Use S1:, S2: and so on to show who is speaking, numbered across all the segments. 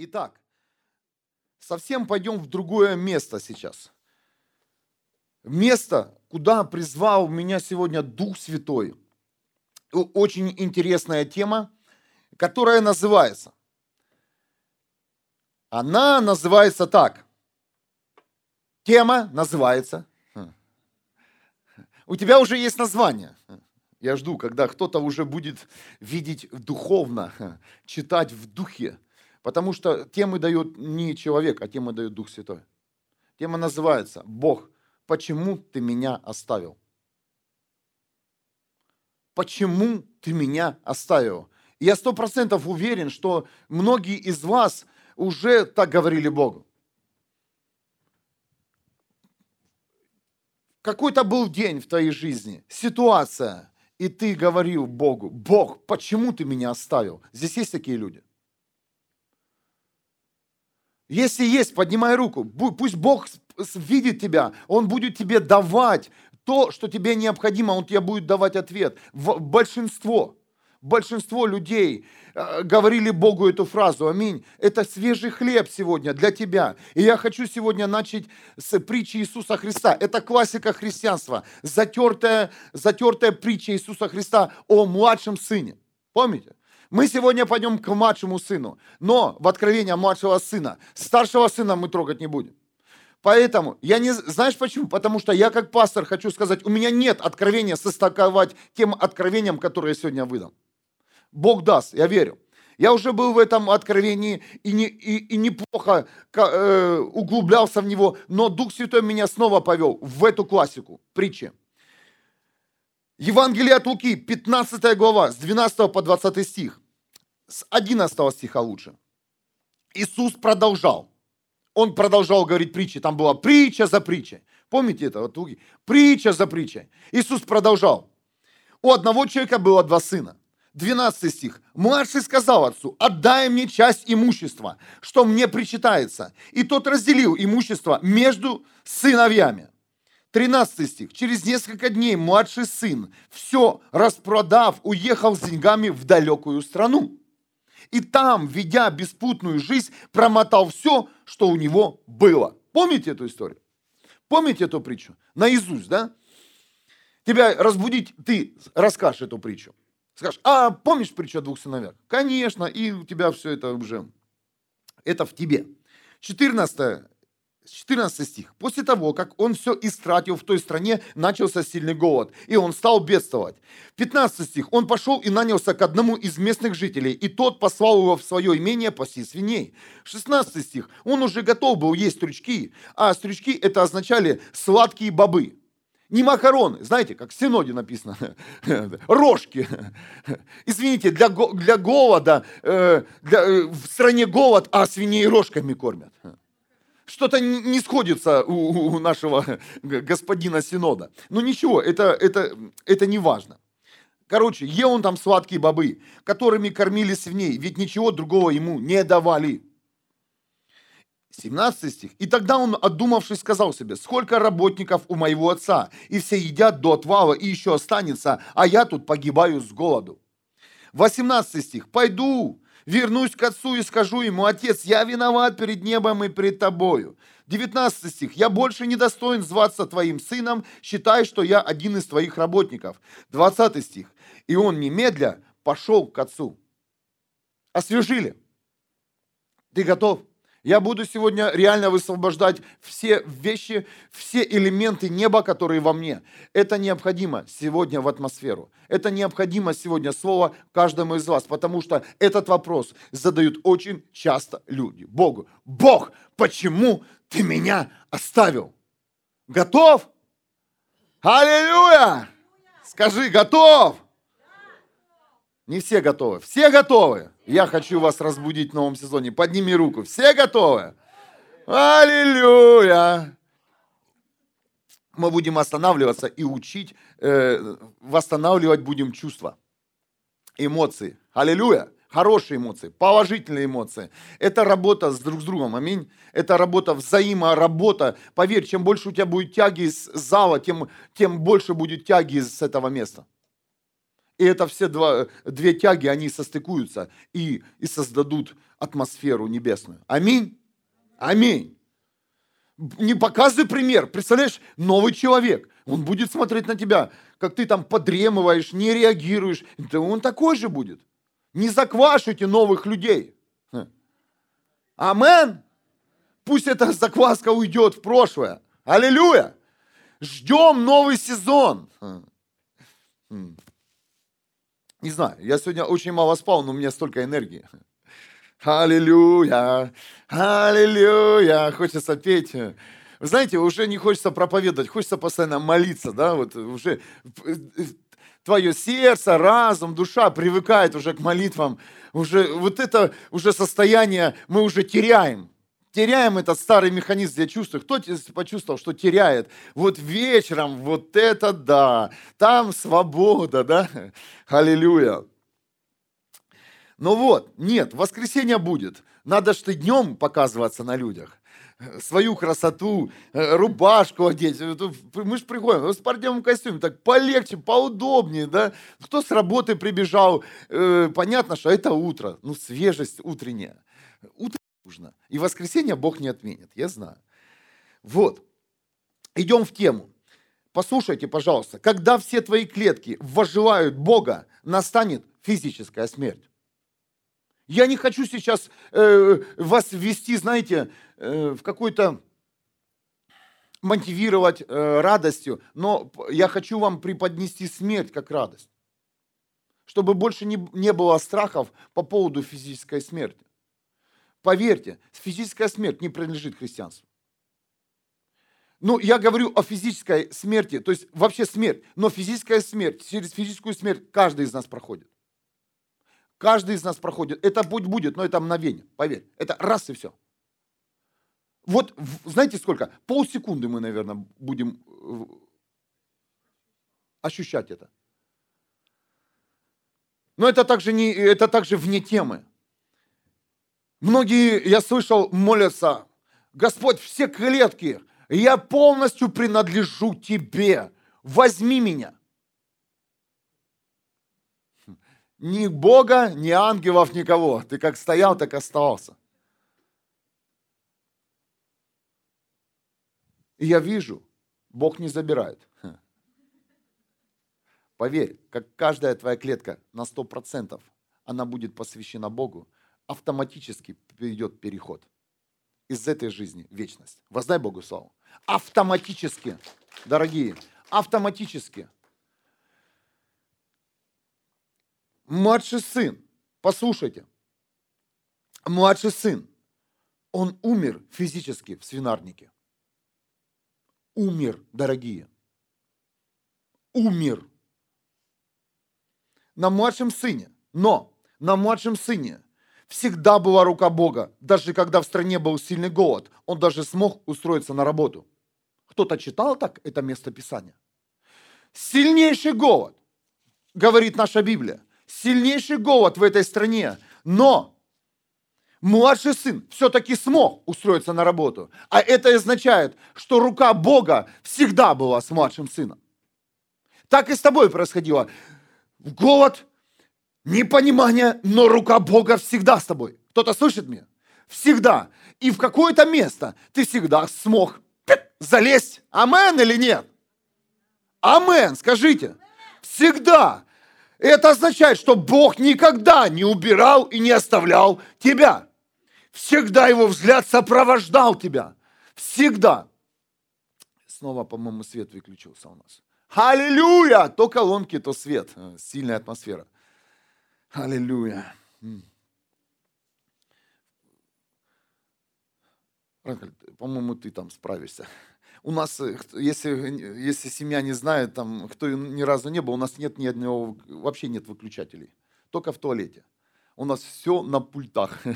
S1: Итак, совсем пойдем в другое место сейчас. Место, куда призвал меня сегодня Дух Святой. Очень интересная тема, которая называется. Она называется так. Тема называется. У тебя уже есть название. Я жду, когда кто-то уже будет видеть духовно, читать в духе. Потому что темы дает не человек, а тема дает Дух Святой. Тема называется «Бог, почему ты меня оставил?» Почему ты меня оставил? Я сто процентов уверен, что многие из вас уже так говорили Богу. Какой-то был день в твоей жизни, ситуация, и ты говорил Богу, Бог, почему ты меня оставил? Здесь есть такие люди. Если есть, поднимай руку. Пусть Бог видит тебя. Он будет тебе давать то, что тебе необходимо. Он тебе будет давать ответ. Большинство, большинство людей э, говорили Богу эту фразу. Аминь. Это свежий хлеб сегодня для тебя. И я хочу сегодня начать с притчи Иисуса Христа. Это классика христианства. Затертая, затертая притча Иисуса Христа о младшем сыне. Помните? Мы сегодня пойдем к младшему сыну, но в откровение младшего сына. Старшего сына мы трогать не будем. Поэтому, я не, знаешь почему? Потому что я как пастор хочу сказать, у меня нет откровения состыковать тем откровением, которое я сегодня выдам. Бог даст, я верю. Я уже был в этом откровении и, не, и, и неплохо э, углублялся в него, но Дух Святой меня снова повел в эту классику, притчи. Евангелие от Луки, 15 глава, с 12 по 20 стих. С 11 стиха лучше. Иисус продолжал. Он продолжал говорить притчи. Там была притча за притчей. Помните это? Вот Луки? Притча за притчей. Иисус продолжал. У одного человека было два сына. 12 стих. Младший сказал отцу, отдай мне часть имущества, что мне причитается. И тот разделил имущество между сыновьями. 13 стих. Через несколько дней младший сын, все распродав, уехал с деньгами в далекую страну. И там, ведя беспутную жизнь, промотал все, что у него было. Помните эту историю? Помните эту притчу? Наизусть, да? Тебя разбудить, ты расскажешь эту притчу. Скажешь, а помнишь притчу о двух сыновьях? Конечно, и у тебя все это уже, это в тебе. 14 14 стих. После того, как он все истратил в той стране, начался сильный голод, и он стал бедствовать. 15 стих. Он пошел и нанялся к одному из местных жителей, и тот послал его в свое имение паси свиней. 16 стих. Он уже готов был есть стручки, а стручки это означали сладкие бобы. Не макароны, знаете, как в Синоде написано, рожки. Извините, для, для голода, э, для, э, в стране голод, а свиней рожками кормят что-то не сходится у, нашего господина Синода. Но ничего, это, это, это не важно. Короче, ел он там сладкие бобы, которыми кормили свиней, ведь ничего другого ему не давали. 17 стих. И тогда он, отдумавшись, сказал себе, сколько работников у моего отца, и все едят до отвала, и еще останется, а я тут погибаю с голоду. 18 стих. Пойду, вернусь к отцу и скажу ему, отец, я виноват перед небом и перед тобою. 19 стих. Я больше не достоин зваться твоим сыном, считай, что я один из твоих работников. 20 стих. И он немедля пошел к отцу. Освежили. Ты готов? Я буду сегодня реально высвобождать все вещи, все элементы неба, которые во мне. Это необходимо сегодня в атмосферу. Это необходимо сегодня слово каждому из вас, потому что этот вопрос задают очень часто люди. Богу. Бог, почему ты меня оставил? Готов? Аллилуйя! Скажи, готов? Не все готовы. Все готовы. Я хочу вас разбудить в новом сезоне. Подними руку. Все готовы? Аллилуйя! Мы будем останавливаться и учить, э, восстанавливать будем чувства, эмоции. Аллилуйя! Хорошие эмоции, положительные эмоции. Это работа с друг с другом, аминь. Это работа, взаиморабота. Поверь, чем больше у тебя будет тяги из зала, тем, тем больше будет тяги из этого места. И это все два, две тяги, они состыкуются и, и создадут атмосферу небесную. Аминь. Аминь. Не показывай пример. Представляешь, новый человек. Он будет смотреть на тебя, как ты там подремываешь, не реагируешь. Да он такой же будет. Не заквашивайте новых людей. Амен. Пусть эта закваска уйдет в прошлое. Аллилуйя. Ждем новый сезон. Не знаю, я сегодня очень мало спал, но у меня столько энергии. Аллилуйя, аллилуйя, хочется петь. Вы знаете, уже не хочется проповедовать, хочется постоянно молиться, да, вот уже твое сердце, разум, душа привыкает уже к молитвам, уже вот это уже состояние мы уже теряем теряем этот старый механизм для чувств. Кто почувствовал, что теряет? Вот вечером, вот это да, там свобода, да? Аллилуйя. Ну вот, нет, воскресенье будет. Надо ты днем показываться на людях свою красоту, э, рубашку одеть. Мы же приходим в спортивном костюме, так полегче, поудобнее, да? Кто с работы прибежал, э, понятно, что это утро, ну, свежесть утренняя. Утро нужно. И воскресенье Бог не отменит, я знаю. Вот. Идем в тему. Послушайте, пожалуйста, когда все твои клетки воживают Бога, настанет физическая смерть. Я не хочу сейчас э, вас ввести, знаете, э, в какой-то мотивировать э, радостью, но я хочу вам преподнести смерть как радость, чтобы больше не, не было страхов по поводу физической смерти. Поверьте, физическая смерть не принадлежит христианству. Ну, я говорю о физической смерти, то есть вообще смерть, но физическая смерть, через физическую смерть каждый из нас проходит. Каждый из нас проходит. Это путь будет, но это мгновение, поверь. Это раз и все. Вот знаете сколько? Полсекунды мы, наверное, будем э, ощущать это. Но это также, не, это также вне темы. Многие, я слышал, молятся, Господь, все клетки, я полностью принадлежу Тебе, возьми меня. Ни Бога, ни ангелов, никого. Ты как стоял, так оставался. И я вижу, Бог не забирает. Поверь, как каждая твоя клетка на 100%, она будет посвящена Богу, автоматически придет переход из этой жизни в вечность. Воздай Богу славу. Автоматически, дорогие, автоматически. Младший сын, послушайте, младший сын, он умер физически в свинарнике. Умер, дорогие. Умер. На младшем сыне. Но на младшем сыне всегда была рука Бога. Даже когда в стране был сильный голод, он даже смог устроиться на работу. Кто-то читал так это место Писания? Сильнейший голод, говорит наша Библия. Сильнейший голод в этой стране. Но младший сын все-таки смог устроиться на работу. А это означает, что рука Бога всегда была с младшим сыном. Так и с тобой происходило. Голод, непонимание, но рука Бога всегда с тобой. Кто-то слышит меня? Всегда. И в какое-то место ты всегда смог залезть. Амен или нет? Амен, скажите. Всегда. Это означает, что Бог никогда не убирал и не оставлял тебя. Всегда его взгляд сопровождал тебя. Всегда. Снова, по-моему, свет выключился у нас. Аллилуйя! То колонки, то свет. Сильная атмосфера. Аллилуйя. По-моему, ты там справишься. У нас, э, если, если семья не знает, там, кто ни разу не был, у нас нет ни одного, вообще нет выключателей. Только в туалете. У нас все на пультах.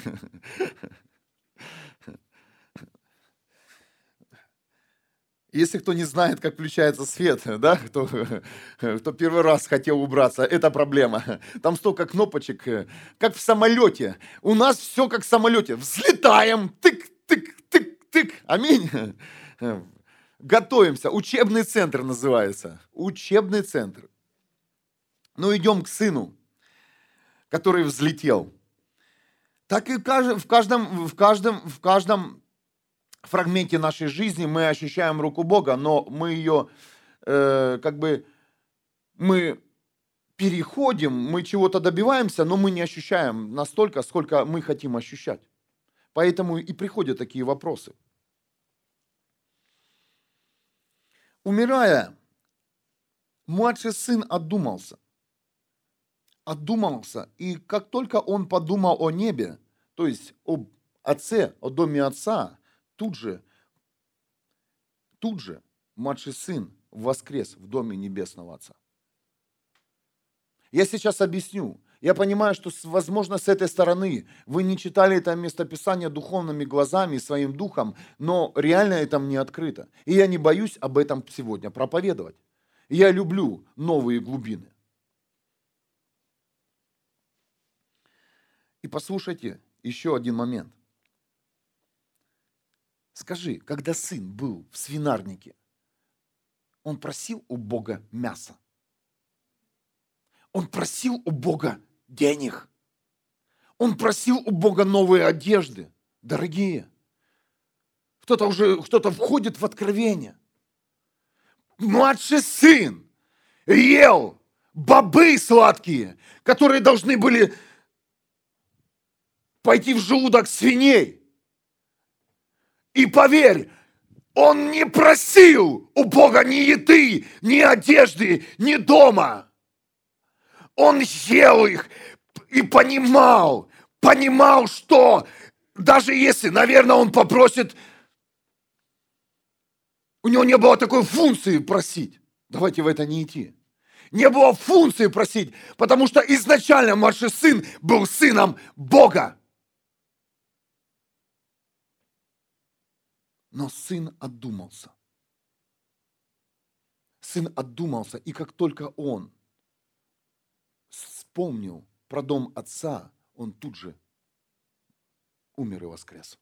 S1: Если кто не знает, как включается свет, да, кто, кто первый раз хотел убраться, это проблема. Там столько кнопочек, как в самолете. У нас все как в самолете. Взлетаем, тык, тык, тык, тык. Аминь. Готовимся. Учебный центр называется. Учебный центр. Ну, идем к сыну, который взлетел. Так и в каждом, в каждом, в каждом фрагменте нашей жизни мы ощущаем руку Бога, но мы ее э, как бы мы переходим, мы чего-то добиваемся, но мы не ощущаем настолько, сколько мы хотим ощущать. Поэтому и приходят такие вопросы. Умирая, младший сын отдумался. Отдумался. И как только он подумал о небе, то есть об отце, о доме отца, тут же, тут же младший сын воскрес в доме небесного отца. Я сейчас объясню. Я понимаю, что, возможно, с этой стороны вы не читали это местописание духовными глазами, своим духом, но реально это мне открыто. И я не боюсь об этом сегодня проповедовать. Я люблю новые глубины. И послушайте еще один момент. Скажи, когда сын был в свинарнике, он просил у Бога мяса? Он просил у Бога денег. Он просил у Бога новые одежды. Дорогие, кто-то уже, кто-то входит в откровение. Младший сын ел бобы сладкие, которые должны были пойти в желудок свиней. И поверь, он не просил у Бога ни еды, ни одежды, ни дома. Он ел их и понимал, понимал, что даже если, наверное, он попросит, у него не было такой функции просить. Давайте в это не идти. Не было функции просить, потому что изначально младший сын был сыном Бога. Но сын отдумался. Сын отдумался, и как только он вспомнил про дом отца, он тут же умер и воскрес.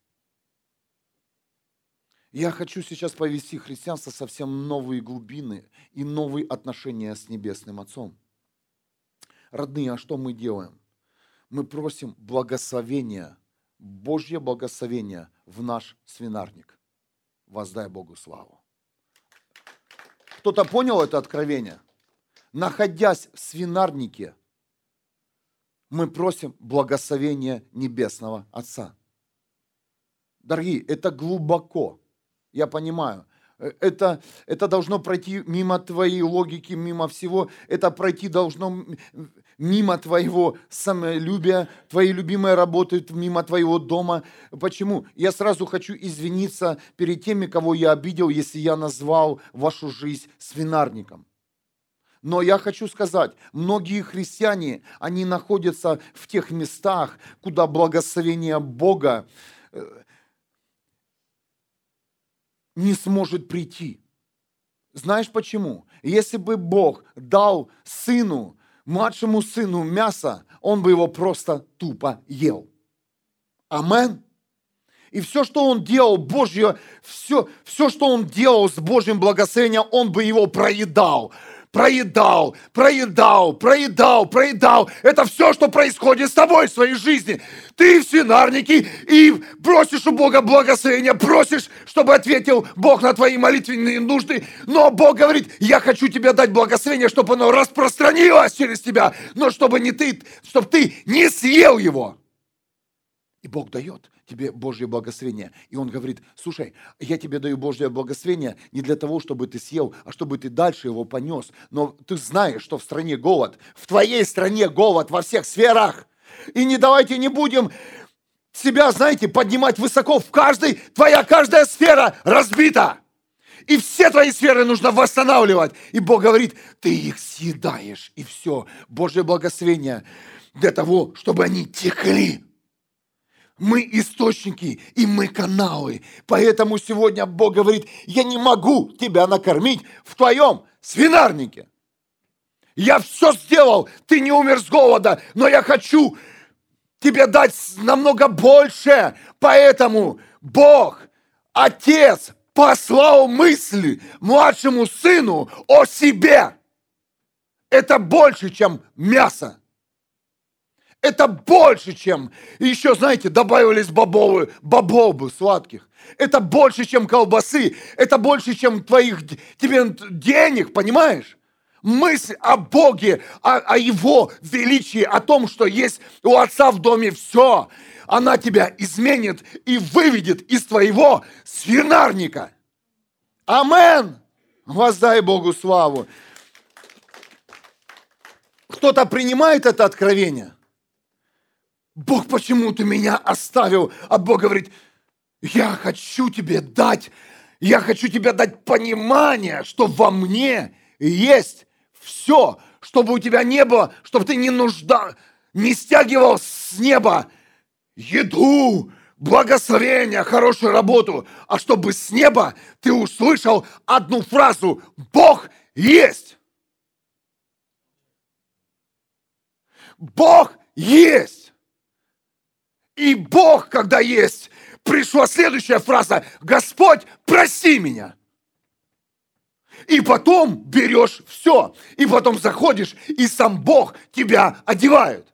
S1: Я хочу сейчас повести христианство совсем новые глубины и новые отношения с Небесным Отцом. Родные, а что мы делаем? Мы просим благословения, Божье благословение в наш свинарник. Воздай Богу славу. Кто-то понял это откровение? Находясь в свинарнике, мы просим благословения Небесного Отца. Дорогие, это глубоко, я понимаю. Э, это, это должно пройти мимо твоей логики, мимо всего. Это пройти должно мимо твоего самолюбия, твоей любимой работы, мимо твоего дома. Почему? Я сразу хочу извиниться перед теми, кого я обидел, если я назвал вашу жизнь свинарником. Но я хочу сказать, многие христиане, они находятся в тех местах, куда благословение Бога э, не сможет прийти. Знаешь почему? Если бы Бог дал сыну, младшему сыну мясо, он бы его просто тупо ел. Амен. И все, что он делал, Божье, все, все, что он делал с Божьим благословением, он бы его проедал проедал, проедал, проедал, проедал. Это все, что происходит с тобой в своей жизни. Ты в свинарнике и просишь у Бога благословения, просишь, чтобы ответил Бог на твои молитвенные нужды. Но Бог говорит, я хочу тебе дать благословение, чтобы оно распространилось через тебя, но чтобы не ты, чтобы ты не съел его. И Бог дает тебе Божье благословение. И он говорит, слушай, я тебе даю Божье благословение не для того, чтобы ты съел, а чтобы ты дальше его понес. Но ты знаешь, что в стране голод, в твоей стране голод во всех сферах. И не давайте не будем себя, знаете, поднимать высоко. В каждой, твоя каждая сфера разбита. И все твои сферы нужно восстанавливать. И Бог говорит, ты их съедаешь. И все. Божье благословение для того, чтобы они текли мы источники, и мы каналы. Поэтому сегодня Бог говорит, я не могу тебя накормить в твоем свинарнике. Я все сделал, ты не умер с голода, но я хочу тебе дать намного больше. Поэтому Бог, Отец, послал мысли младшему сыну о себе. Это больше, чем мясо. Это больше, чем... Еще, знаете, добавились бобовы сладких. Это больше, чем колбасы. Это больше, чем твоих тебе денег, понимаешь? Мысль о Боге, о, о Его величии, о том, что есть у Отца в доме все, она тебя изменит и выведет из твоего свинарника. Амен! Воздай Богу славу. Кто-то принимает это откровение? Бог, почему ты меня оставил? А Бог говорит, я хочу тебе дать, я хочу тебе дать понимание, что во мне есть все, чтобы у тебя не было, чтобы ты не нужда, не стягивал с неба еду, благословение, хорошую работу, а чтобы с неба ты услышал одну фразу «Бог есть». Бог есть. И Бог, когда есть, пришла следующая фраза «Господь, прости меня». И потом берешь все. И потом заходишь, и сам Бог тебя одевает.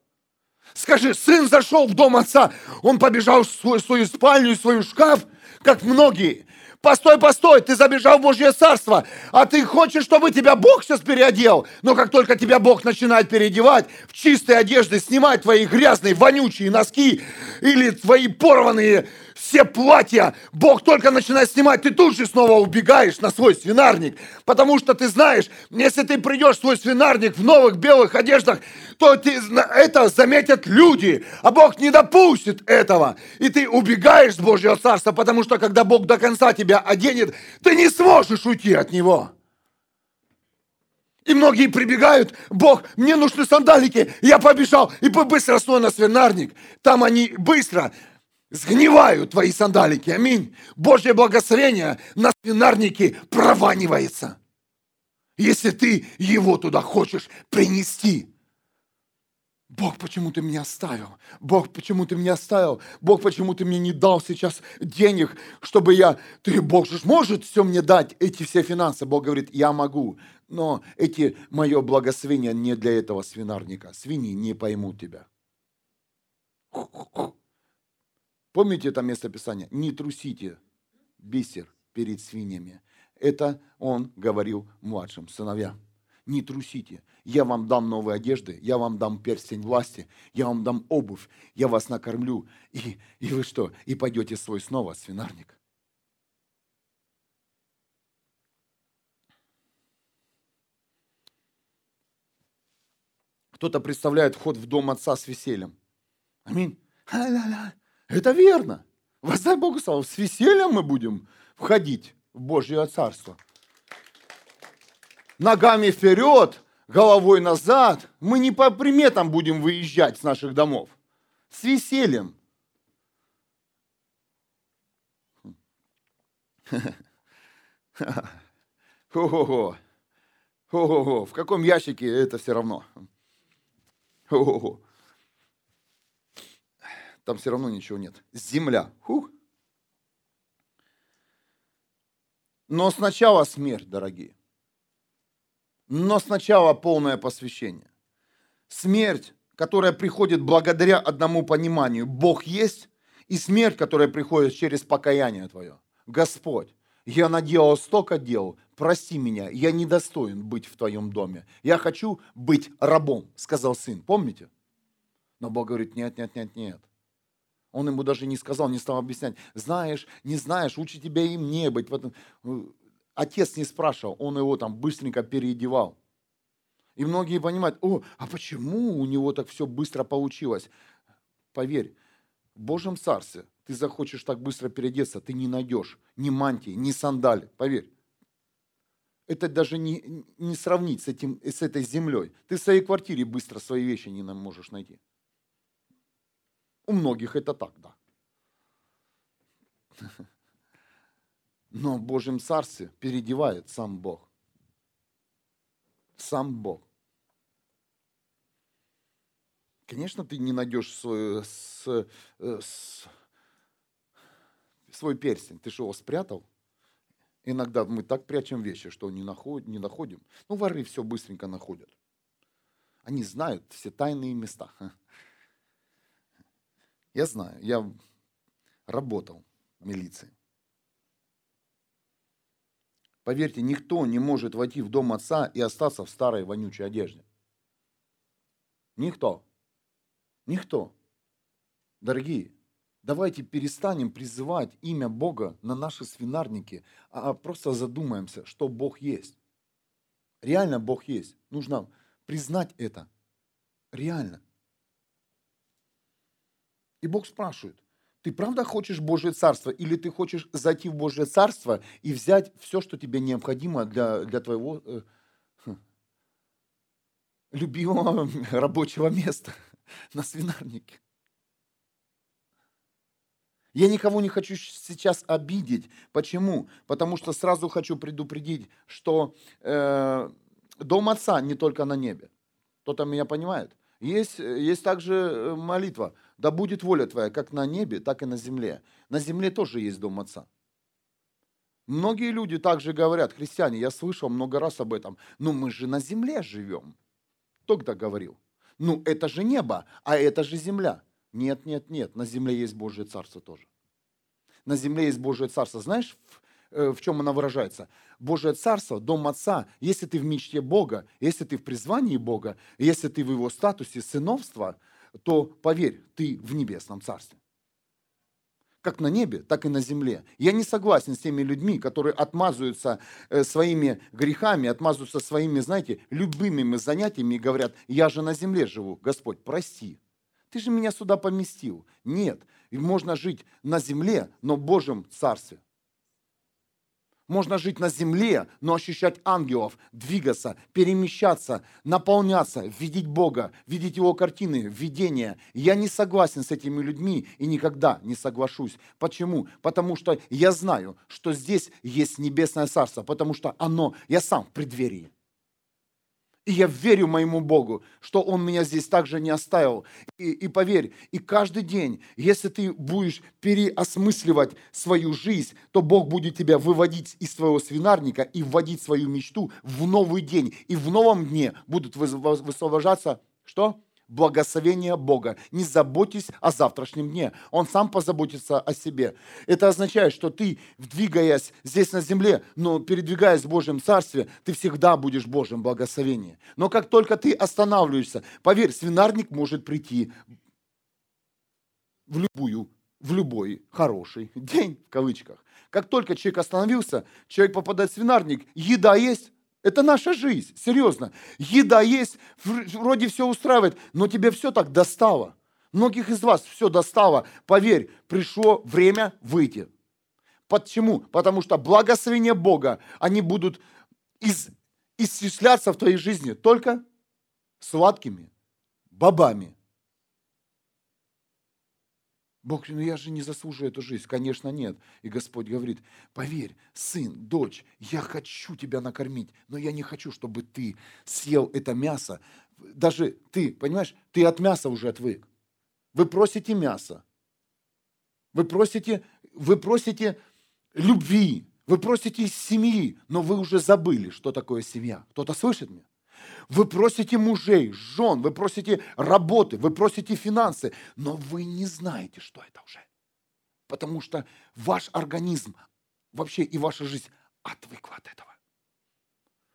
S1: Скажи, сын зашел в дом отца, он побежал в свою, свою спальню, в свой шкаф, как многие. Постой, постой, ты забежал в Божье Царство, а ты хочешь, чтобы тебя Бог сейчас переодел. Но как только тебя Бог начинает переодевать в чистые одежды, снимать твои грязные, вонючие носки или твои порванные все платья, Бог только начинает снимать, ты тут же снова убегаешь на свой свинарник, потому что ты знаешь, если ты придешь в свой свинарник в новых белых одеждах, то ты, это заметят люди, а Бог не допустит этого. И ты убегаешь с Божьего Царства, потому что когда Бог до конца тебя оденет, ты не сможешь уйти от Него. И многие прибегают, Бог, мне нужны сандалики, я побежал, и быстро снова на свинарник. Там они быстро сгнивают твои сандалики. Аминь. Божье благословение на свинарнике прованивается. Если ты его туда хочешь принести. Бог, почему ты меня оставил? Бог, почему ты меня оставил? Бог, почему ты мне не дал сейчас денег, чтобы я... Ты, Бог же может все мне дать, эти все финансы. Бог говорит, я могу, но эти, мое благословение не для этого свинарника. Свиньи не поймут тебя. Помните это место Писания? Не трусите бисер перед свиньями. Это он говорил младшим сыновьям. Не трусите. Я вам дам новые одежды, я вам дам перстень власти, я вам дам обувь, я вас накормлю. И, и вы что? И пойдете свой снова свинарник. Кто-то представляет вход в дом отца с весельем. Аминь. Это верно. Воздай Богу славу. С весельем мы будем входить в Божье Царство. Ногами вперед, головой назад. Мы не по приметам будем выезжать с наших домов. С весельем. Ого-го. Ого-го. В каком ящике это все равно? Ого-го. Там все равно ничего нет. Земля. Хух. Но сначала смерть, дорогие. Но сначала полное посвящение. Смерть, которая приходит благодаря одному пониманию. Бог есть, и смерть, которая приходит через покаяние твое. Господь, я наделал столько дел, прости меня, я недостоин быть в твоем доме. Я хочу быть рабом, сказал сын. Помните? Но Бог говорит, нет, нет, нет, нет. Он ему даже не сказал, не стал объяснять. Знаешь, не знаешь, лучше тебя им не быть. Отец не спрашивал, он его там быстренько переодевал. И многие понимают, о, а почему у него так все быстро получилось? Поверь, в Божьем Царстве ты захочешь так быстро переодеться, ты не найдешь ни мантии, ни сандали, поверь. Это даже не, не сравнить с, этим, с этой землей. Ты в своей квартире быстро свои вещи не можешь найти. У многих это так, да. Но в Божьем Царстве переодевает сам Бог. Сам Бог. Конечно, ты не найдешь свой, с, э, с, свой перстень. Ты что, его спрятал? Иногда мы так прячем вещи, что не, находим, не находим. Ну, воры все быстренько находят. Они знают все тайные места. Я знаю, я работал в милиции. Поверьте, никто не может войти в дом отца и остаться в старой вонючей одежде. Никто. Никто. Дорогие, давайте перестанем призывать имя Бога на наши свинарники, а просто задумаемся, что Бог есть. Реально Бог есть. Нужно признать это. Реально. И Бог спрашивает, ты правда хочешь Божье Царство или ты хочешь зайти в Божье Царство и взять все, что тебе необходимо для, для твоего э, хм, любимого рабочего места на свинарнике? Я никого не хочу сейчас обидеть. Почему? Потому что сразу хочу предупредить, что э, дом Отца не только на небе. Кто-то меня понимает? Есть, есть также э, молитва – да будет воля Твоя как на небе, так и на земле. На земле тоже есть дом Отца. Многие люди также говорят, христиане, я слышал много раз об этом, ну мы же на земле живем. Кто когда говорил? Ну это же небо, а это же земля. Нет, нет, нет, на земле есть Божье Царство тоже. На земле есть Божье Царство. Знаешь, в, э, в чем оно выражается? Божье Царство, Дом Отца, если ты в мечте Бога, если ты в призвании Бога, если ты в его статусе сыновства – то поверь, ты в небесном царстве. Как на небе, так и на земле. Я не согласен с теми людьми, которые отмазываются э, своими грехами, отмазываются своими, знаете, любимыми занятиями и говорят, я же на земле живу, Господь, прости. Ты же меня сюда поместил. Нет, можно жить на земле, но в Божьем царстве. Можно жить на земле, но ощущать ангелов, двигаться, перемещаться, наполняться, видеть Бога, видеть Его картины, видения. Я не согласен с этими людьми и никогда не соглашусь. Почему? Потому что я знаю, что здесь есть небесное царство, потому что оно, я сам в преддверии. И я верю моему Богу, что Он меня здесь также не оставил. И, и поверь, и каждый день, если ты будешь переосмысливать свою жизнь, то Бог будет тебя выводить из твоего свинарника и вводить свою мечту в новый день. И в новом дне будут высвобождаться, что? Благословение Бога. Не заботьтесь о завтрашнем дне. Он сам позаботится о себе. Это означает, что ты, двигаясь здесь на земле, но передвигаясь в Божьем Царстве, ты всегда будешь в Божьем благословении. Но как только ты останавливаешься, поверь, свинарник может прийти в любую, в любой хороший день, в кавычках. Как только человек остановился, человек попадает в свинарник, еда есть, это наша жизнь, серьезно. Еда есть, вроде все устраивает, но тебе все так достало. Многих из вас все достало. Поверь, пришло время выйти. Почему? Потому что благословения Бога, они будут из, исчисляться в твоей жизни только сладкими бабами. Бог, ну я же не заслуживаю эту жизнь. Конечно, нет. И Господь говорит, поверь, сын, дочь, я хочу тебя накормить, но я не хочу, чтобы ты съел это мясо. Даже ты, понимаешь, ты от мяса уже отвык. Вы просите мясо. Вы просите, вы просите любви. Вы просите семьи, но вы уже забыли, что такое семья. Кто-то слышит меня? Вы просите мужей, жен, вы просите работы, вы просите финансы, но вы не знаете, что это уже. Потому что ваш организм вообще и ваша жизнь отвыкла от этого.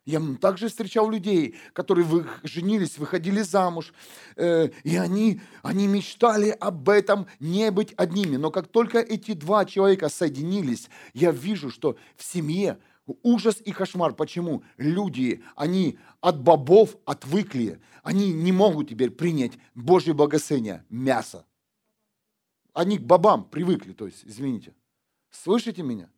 S1: Я также встречал людей, которые вы, женились, выходили замуж, э, и они, они мечтали об этом не быть одними. Но как только эти два человека соединились, я вижу, что в семье Ужас и кошмар. Почему? Люди, они от бобов отвыкли. Они не могут теперь принять Божье благословение, мясо. Они к бобам привыкли, то есть, извините. Слышите меня?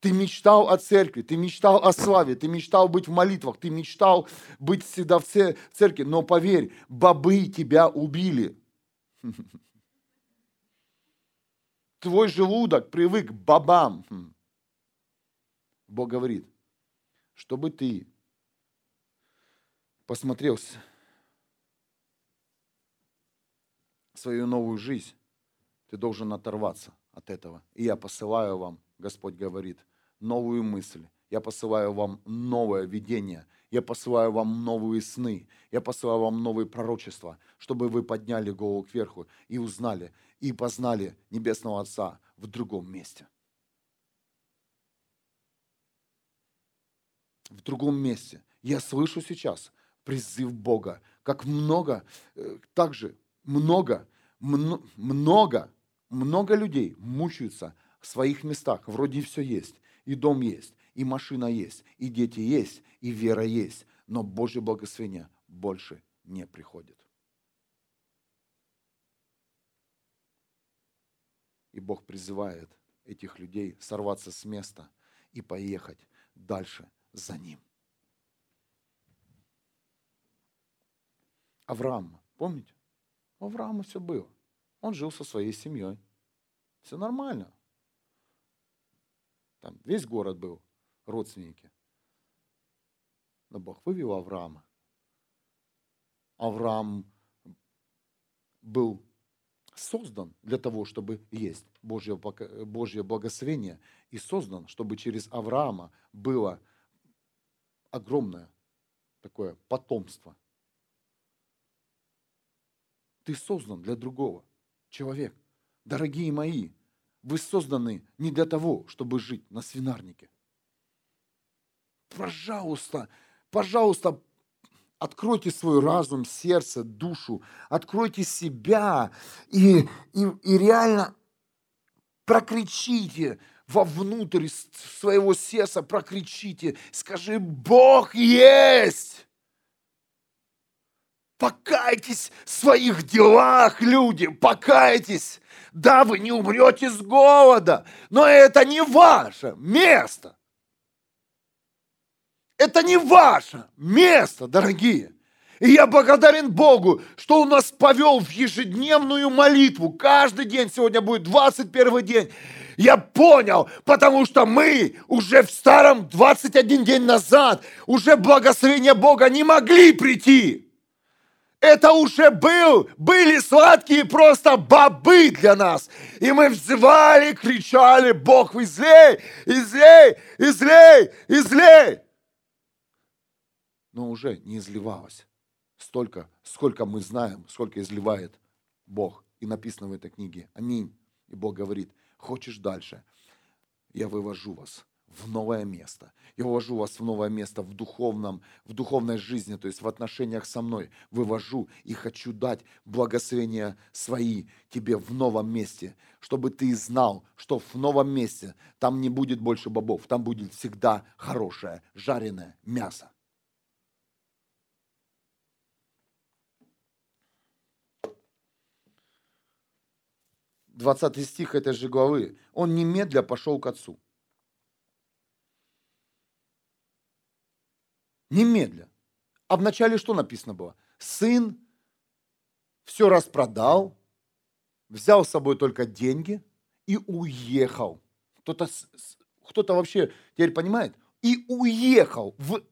S1: Ты мечтал о церкви, ты мечтал о славе, ты мечтал быть в молитвах, ты мечтал быть всегда в церкви. Но поверь, бобы тебя убили. Твой желудок привык к бобам. Бог говорит, чтобы ты посмотрел свою новую жизнь, ты должен оторваться от этого. И я посылаю вам, Господь говорит, новую мысль. я посылаю вам новое видение, я посылаю вам новые сны, я посылаю вам новые пророчества, чтобы вы подняли голову кверху и узнали, и познали Небесного Отца в другом месте. В другом месте. Я слышу сейчас призыв Бога, как много, э, также много, много, много людей мучаются в своих местах. Вроде все есть, и дом есть, и машина есть, и дети есть, и вера есть. Но Божье благословение больше не приходит. И Бог призывает этих людей сорваться с места и поехать дальше за Ним. Авраам, помните? У Авраама все было. Он жил со своей семьей. Все нормально. Там весь город был, родственники. Но Бог вывел Авраама. Авраам был создан для того, чтобы есть Божье, Божье благословение и создан, чтобы через Авраама было огромное такое потомство. Ты создан для другого. Человек, дорогие мои, вы созданы не для того, чтобы жить на свинарнике. Пожалуйста, пожалуйста, Откройте свой разум, сердце, душу, откройте себя и, и, и реально прокричите вовнутрь своего сердца, прокричите, скажи, Бог есть! Покайтесь в своих делах, люди, покайтесь. Да, вы не умрете с голода, но это не ваше место. Это не ваше место, дорогие. И я благодарен Богу, что Он нас повел в ежедневную молитву. Каждый день, сегодня будет 21 день. Я понял, потому что мы уже в старом 21 день назад, уже благословения Бога не могли прийти. Это уже был, были сладкие просто бобы для нас. И мы взывали, кричали, Бог, излей, излей, излей, излей но уже не изливалось столько, сколько мы знаем, сколько изливает Бог. И написано в этой книге. Аминь. И Бог говорит, хочешь дальше, я вывожу вас в новое место. Я вывожу вас в новое место в духовном, в духовной жизни, то есть в отношениях со мной. Вывожу и хочу дать благословения свои тебе в новом месте, чтобы ты знал, что в новом месте там не будет больше бобов, там будет всегда хорошее жареное мясо. 20 стих этой же главы, он немедля пошел к отцу. Немедля. А вначале что написано было? Сын все распродал, взял с собой только деньги и уехал. Кто-то кто вообще теперь понимает? И уехал в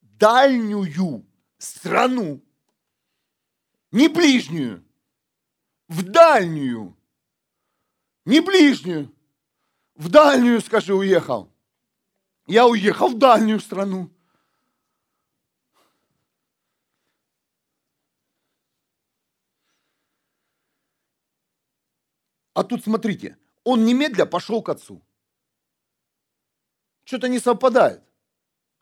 S1: дальнюю страну. Не ближнюю, в дальнюю. Не ближнюю. В дальнюю, скажи, уехал. Я уехал в дальнюю страну. А тут смотрите, он немедля пошел к отцу. Что-то не совпадает.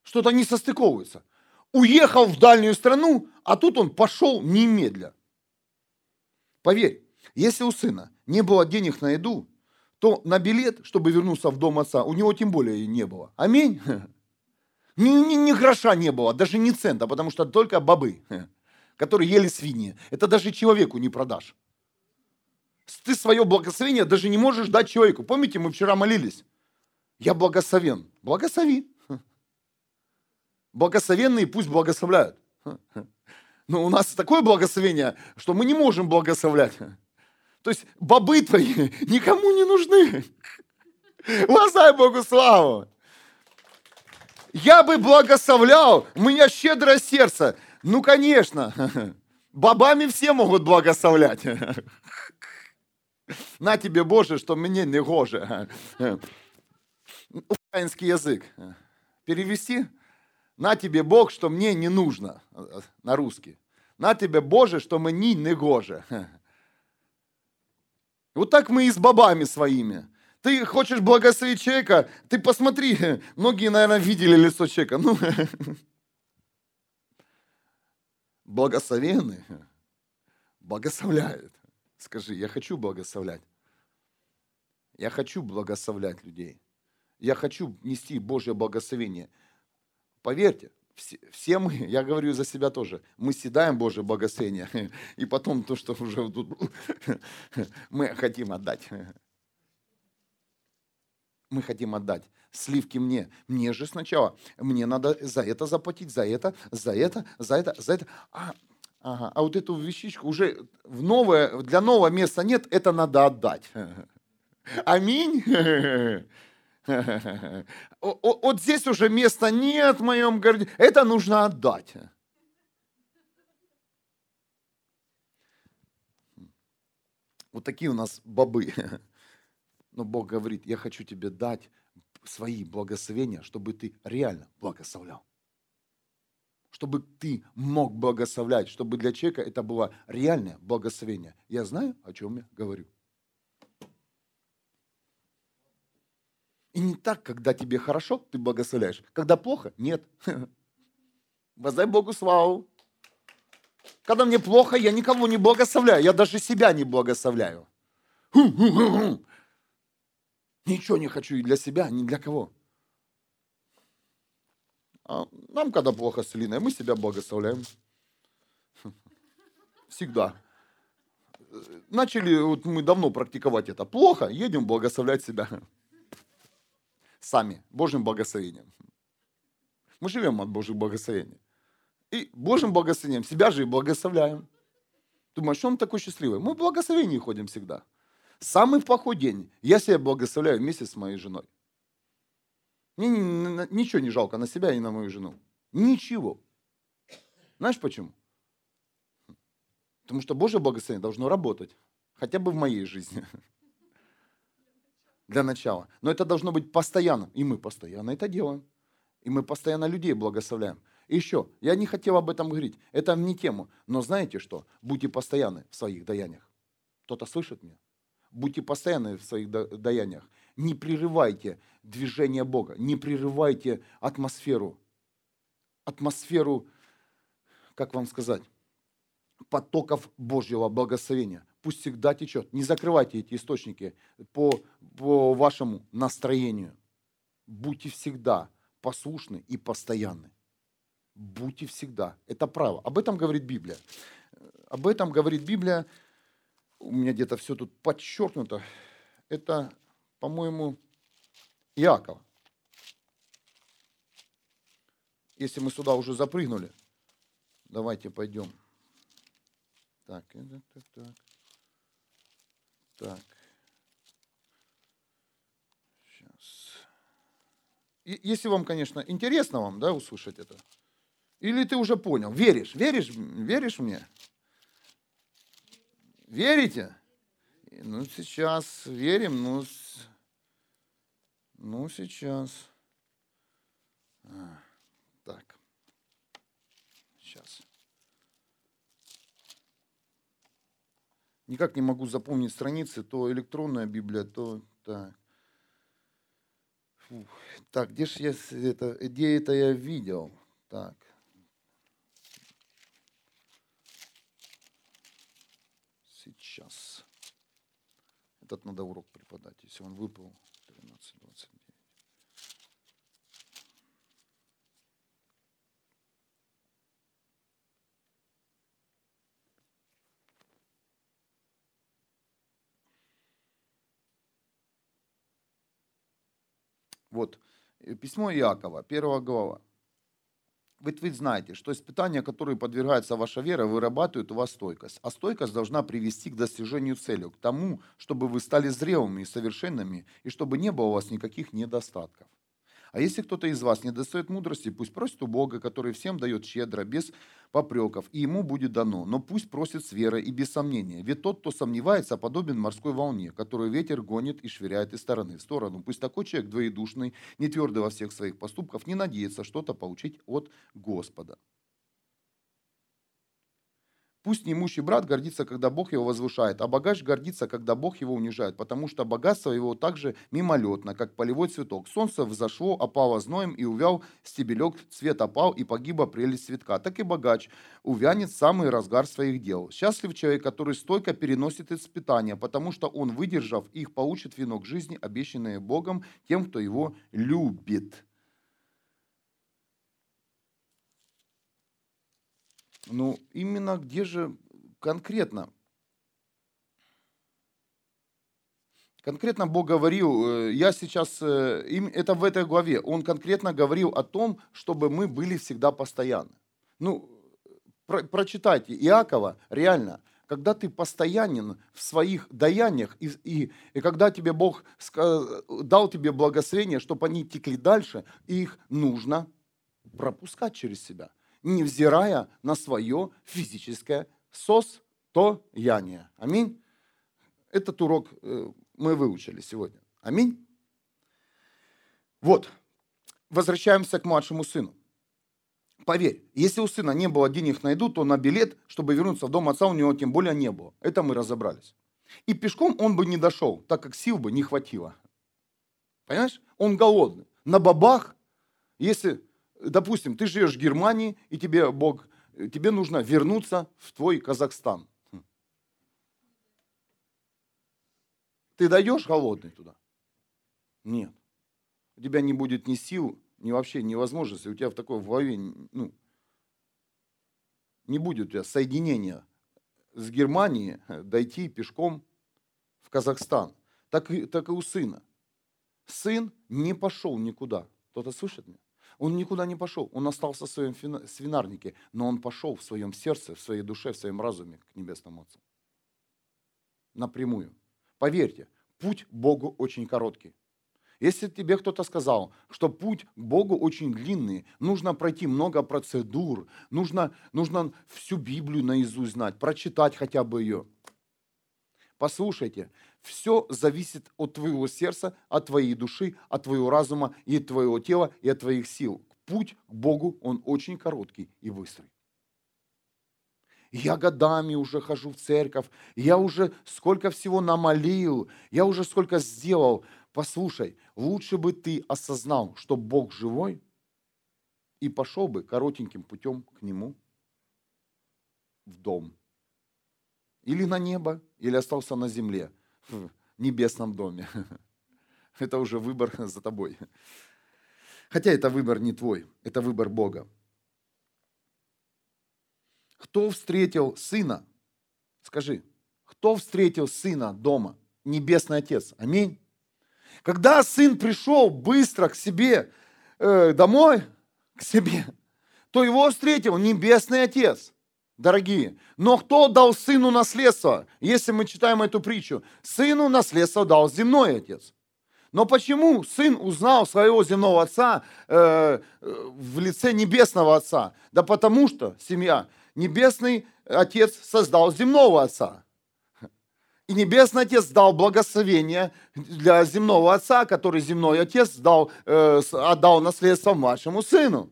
S1: Что-то не состыковывается. Уехал в дальнюю страну, а тут он пошел немедля. Поверь, если у сына не было денег на еду, то на билет, чтобы вернуться в дом отца, у него тем более не было. Аминь. Ни, ни, ни гроша не было, даже ни цента, потому что только бобы, которые ели свиньи. Это даже человеку не продашь. Ты свое благословение даже не можешь дать человеку. Помните, мы вчера молились? Я благословен. Благослови. Благословенные пусть благословляют. Но у нас такое благословение, что мы не можем благословлять. То есть бобы твои никому не нужны. Воздай Богу славу. Я бы благословлял, у меня щедрое сердце. Ну, конечно, бабами все могут благословлять. На тебе, Боже, что мне не гоже. Украинский язык. Перевести? На тебе Бог, что мне не нужно. На русский. На тебе Боже, что мне не гоже. Вот так мы и с бабами своими. Ты хочешь благословить человека, ты посмотри, многие, наверное, видели лицо человека. Ну, благословенный, благословляет. Скажи, я хочу благословлять. Я хочу благословлять людей. Я хочу нести Божье благословение. Поверьте, все, все мы, я говорю за себя тоже, мы съедаем Божье благословение, и потом то, что уже тут мы хотим отдать. Мы хотим отдать сливки мне. Мне же сначала, мне надо за это заплатить, за это, за это, за это, за это. А, ага, а вот эту вещичку уже в новое, для нового места нет, это надо отдать. Аминь. Вот здесь уже места нет в моем городе. Это нужно отдать. Вот такие у нас бобы. Но Бог говорит, я хочу тебе дать свои благословения, чтобы ты реально благословлял. Чтобы ты мог благословлять, чтобы для человека это было реальное благословение. Я знаю, о чем я говорю. И не так, когда тебе хорошо, ты благословляешь. Когда плохо, нет. Воздай Богу славу. Когда мне плохо, я никого не благословляю. Я даже себя не благословляю. Ничего не хочу и для себя, ни для кого. А нам, когда плохо с Линой, мы себя благословляем. Всегда. Начали, вот мы давно практиковать это. Плохо, едем благословлять себя сами Божьим благословением. Мы живем от Божьих благословений. И Божьим благословением себя же и благословляем. Думаешь, что он такой счастливый? Мы в благословении ходим всегда. Самый плохой день я себя благословляю вместе с моей женой. Мне ничего не жалко на себя и на мою жену. Ничего. Знаешь почему? Потому что Божье благословение должно работать. Хотя бы в моей жизни для начала. Но это должно быть постоянно. И мы постоянно это делаем. И мы постоянно людей благословляем. И еще, я не хотел об этом говорить. Это не тему. Но знаете что? Будьте постоянны в своих даяниях. Кто-то слышит меня? Будьте постоянны в своих даяниях. Не прерывайте движение Бога. Не прерывайте атмосферу. Атмосферу, как вам сказать, потоков Божьего благословения пусть всегда течет. Не закрывайте эти источники по, по вашему настроению. Будьте всегда послушны и постоянны. Будьте всегда. Это право. Об этом говорит Библия. Об этом говорит Библия. У меня где-то все тут подчеркнуто. Это, по-моему, Иаков. Если мы сюда уже запрыгнули, давайте пойдем. Так, так, так, так. Так. Сейчас. И, если вам, конечно, интересно вам, да, услышать это. Или ты уже понял, веришь, веришь, веришь мне? Верите? Ну, сейчас верим, ну, ну сейчас. А, так. Сейчас. Никак не могу запомнить страницы, то электронная Библия, то так. Фух. Так, где же я это, где это я видел? Так. Сейчас. Этот надо урок преподать, если он выпал. 13.29. Вот, э, письмо Иакова, первая глава. Ведь вы знаете, что испытания, которые подвергается ваша вера, вырабатывают у вас стойкость. А стойкость должна привести к достижению цели, к тому, чтобы вы стали зрелыми и совершенными, и чтобы не было у вас никаких недостатков. А если кто-то из вас не достает мудрости, пусть просит у Бога, который всем дает щедро, без попреков, и ему будет дано. Но пусть просит с верой и без сомнения. Ведь тот, кто сомневается, подобен морской волне, которую ветер гонит и швыряет из стороны в сторону. Пусть такой человек двоедушный, не твердый во всех своих поступках, не надеется что-то получить от Господа. Пусть неимущий брат гордится, когда Бог его возвышает, а богач гордится, когда Бог его унижает, потому что богатство его также мимолетно, как полевой цветок. Солнце взошло, опало зноем и увял стебелек, цвет опал и погиба прелесть цветка. Так и богач увянет самый разгар своих дел. Счастлив человек, который стойко переносит испытания, потому что он, выдержав их, получит венок жизни, обещанный Богом тем, кто его любит. Ну, именно где же конкретно? Конкретно Бог говорил, э, я сейчас, э, это в этой главе, Он конкретно говорил о том, чтобы мы были всегда постоянны. Ну, про, прочитайте Иакова, реально, когда ты постоянен в своих даяниях, и, и, и когда тебе Бог дал тебе благословение, чтобы они текли дальше, их нужно пропускать через себя невзирая на свое физическое состояние. Аминь. Этот урок э, мы выучили сегодня. Аминь. Вот, возвращаемся к младшему сыну. Поверь, если у сына не было денег на еду, то на билет, чтобы вернуться в дом отца, у него тем более не было. Это мы разобрались. И пешком он бы не дошел, так как сил бы не хватило. Понимаешь? Он голодный. На бабах, если допустим, ты живешь в Германии, и тебе Бог, тебе нужно вернуться в твой Казахстан. Хм. Ты дойдешь голодный туда? Нет. У тебя не будет ни сил, ни вообще ни. У тебя в такой голове, ну, не будет у тебя соединения с Германии дойти пешком в Казахстан. Так и, так и у сына. Сын не пошел никуда. Кто-то слышит меня? Он никуда не пошел, он остался в своем свинарнике, но он пошел в своем сердце, в своей душе, в своем разуме к Небесному Отцу. Напрямую. Поверьте, путь Богу очень короткий. Если тебе кто-то сказал, что путь к Богу очень длинный, нужно пройти много процедур, нужно, нужно всю Библию наизусть знать, прочитать хотя бы ее. Послушайте, все зависит от твоего сердца, от твоей души, от твоего разума и от твоего тела и от твоих сил. Путь к Богу, он очень короткий и быстрый. Я годами уже хожу в церковь, я уже сколько всего намолил, я уже сколько сделал. Послушай, лучше бы ты осознал, что Бог живой, и пошел бы коротеньким путем к Нему в дом. Или на небо, или остался на земле в небесном доме. Это уже выбор за тобой. Хотя это выбор не твой, это выбор Бога. Кто встретил сына? Скажи, кто встретил сына дома? Небесный Отец. Аминь. Когда сын пришел быстро к себе э, домой, к себе, то его встретил Небесный Отец дорогие. Но кто дал сыну наследство? Если мы читаем эту притчу, сыну наследство дал земной отец. Но почему сын узнал своего земного отца э, в лице небесного отца? Да потому что, семья, небесный отец создал земного отца. И Небесный Отец дал благословение для земного отца, который земной отец дал, э, отдал наследство младшему сыну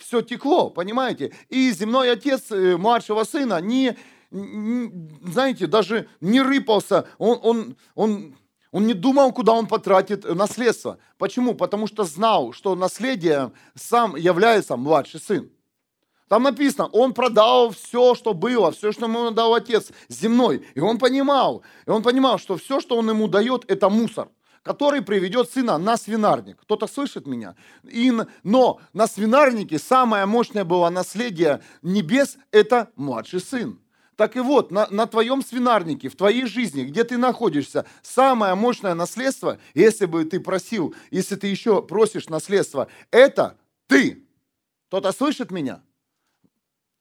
S1: все текло, понимаете? И земной отец э, младшего сына не, знаете, даже не рыпался, он, он, он, он не думал, куда он потратит наследство. Почему? Потому что знал, что наследие сам является младший сын. Там написано, он продал все, что было, все, что ему дал отец земной. И он понимал, и он понимал, что все, что он ему дает, это мусор который приведет сына на свинарник. Кто-то слышит меня? И, но на свинарнике самое мощное было наследие небес – это младший сын. Так и вот, на, на твоем свинарнике, в твоей жизни, где ты находишься, самое мощное наследство, если бы ты просил, если ты еще просишь наследство, это ты. Кто-то слышит меня?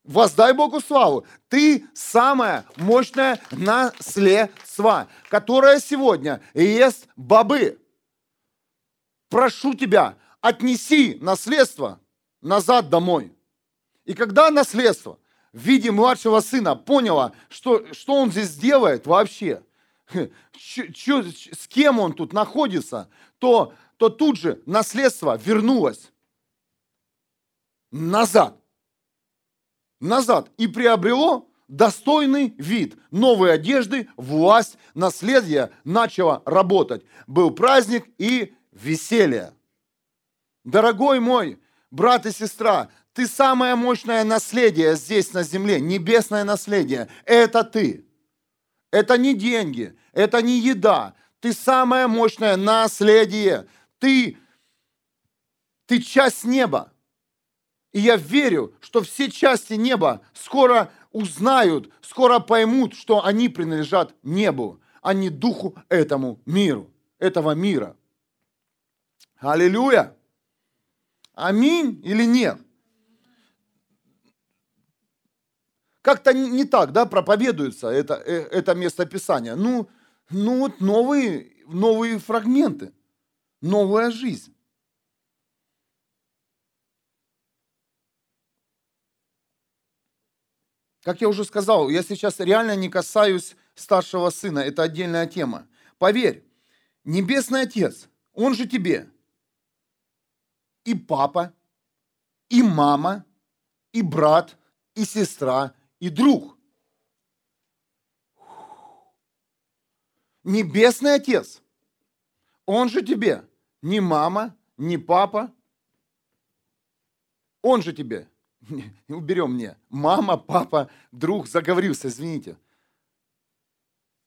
S1: Воздай Богу славу. Ты самое мощное наследство, которое сегодня ест бобы. Прошу тебя, отнеси наследство назад домой. И когда наследство в виде младшего сына поняло, что, что он здесь делает вообще, ч, ч, с кем он тут находится, то, то тут же наследство вернулось назад. Назад. И приобрело достойный вид. Новые одежды, власть, наследие начало работать. Был праздник и веселье. Дорогой мой брат и сестра, ты самое мощное наследие здесь на земле, небесное наследие. Это ты. Это не деньги, это не еда. Ты самое мощное наследие. Ты, ты часть неба. И я верю, что все части неба скоро узнают, скоро поймут, что они принадлежат небу, а не духу этому миру, этого мира. Аллилуйя! Аминь или нет? Как-то не так, да, проповедуется это, э, это местописание. Ну, ну вот новые, новые фрагменты, новая жизнь. Как я уже сказал, я сейчас реально не касаюсь старшего сына, это отдельная тема. Поверь, Небесный Отец, Он же тебе и папа, и мама, и брат, и сестра, и друг. Небесный Отец, Он же тебе не мама, не папа, Он же тебе уберем мне. Мама, папа, друг, заговорился, извините.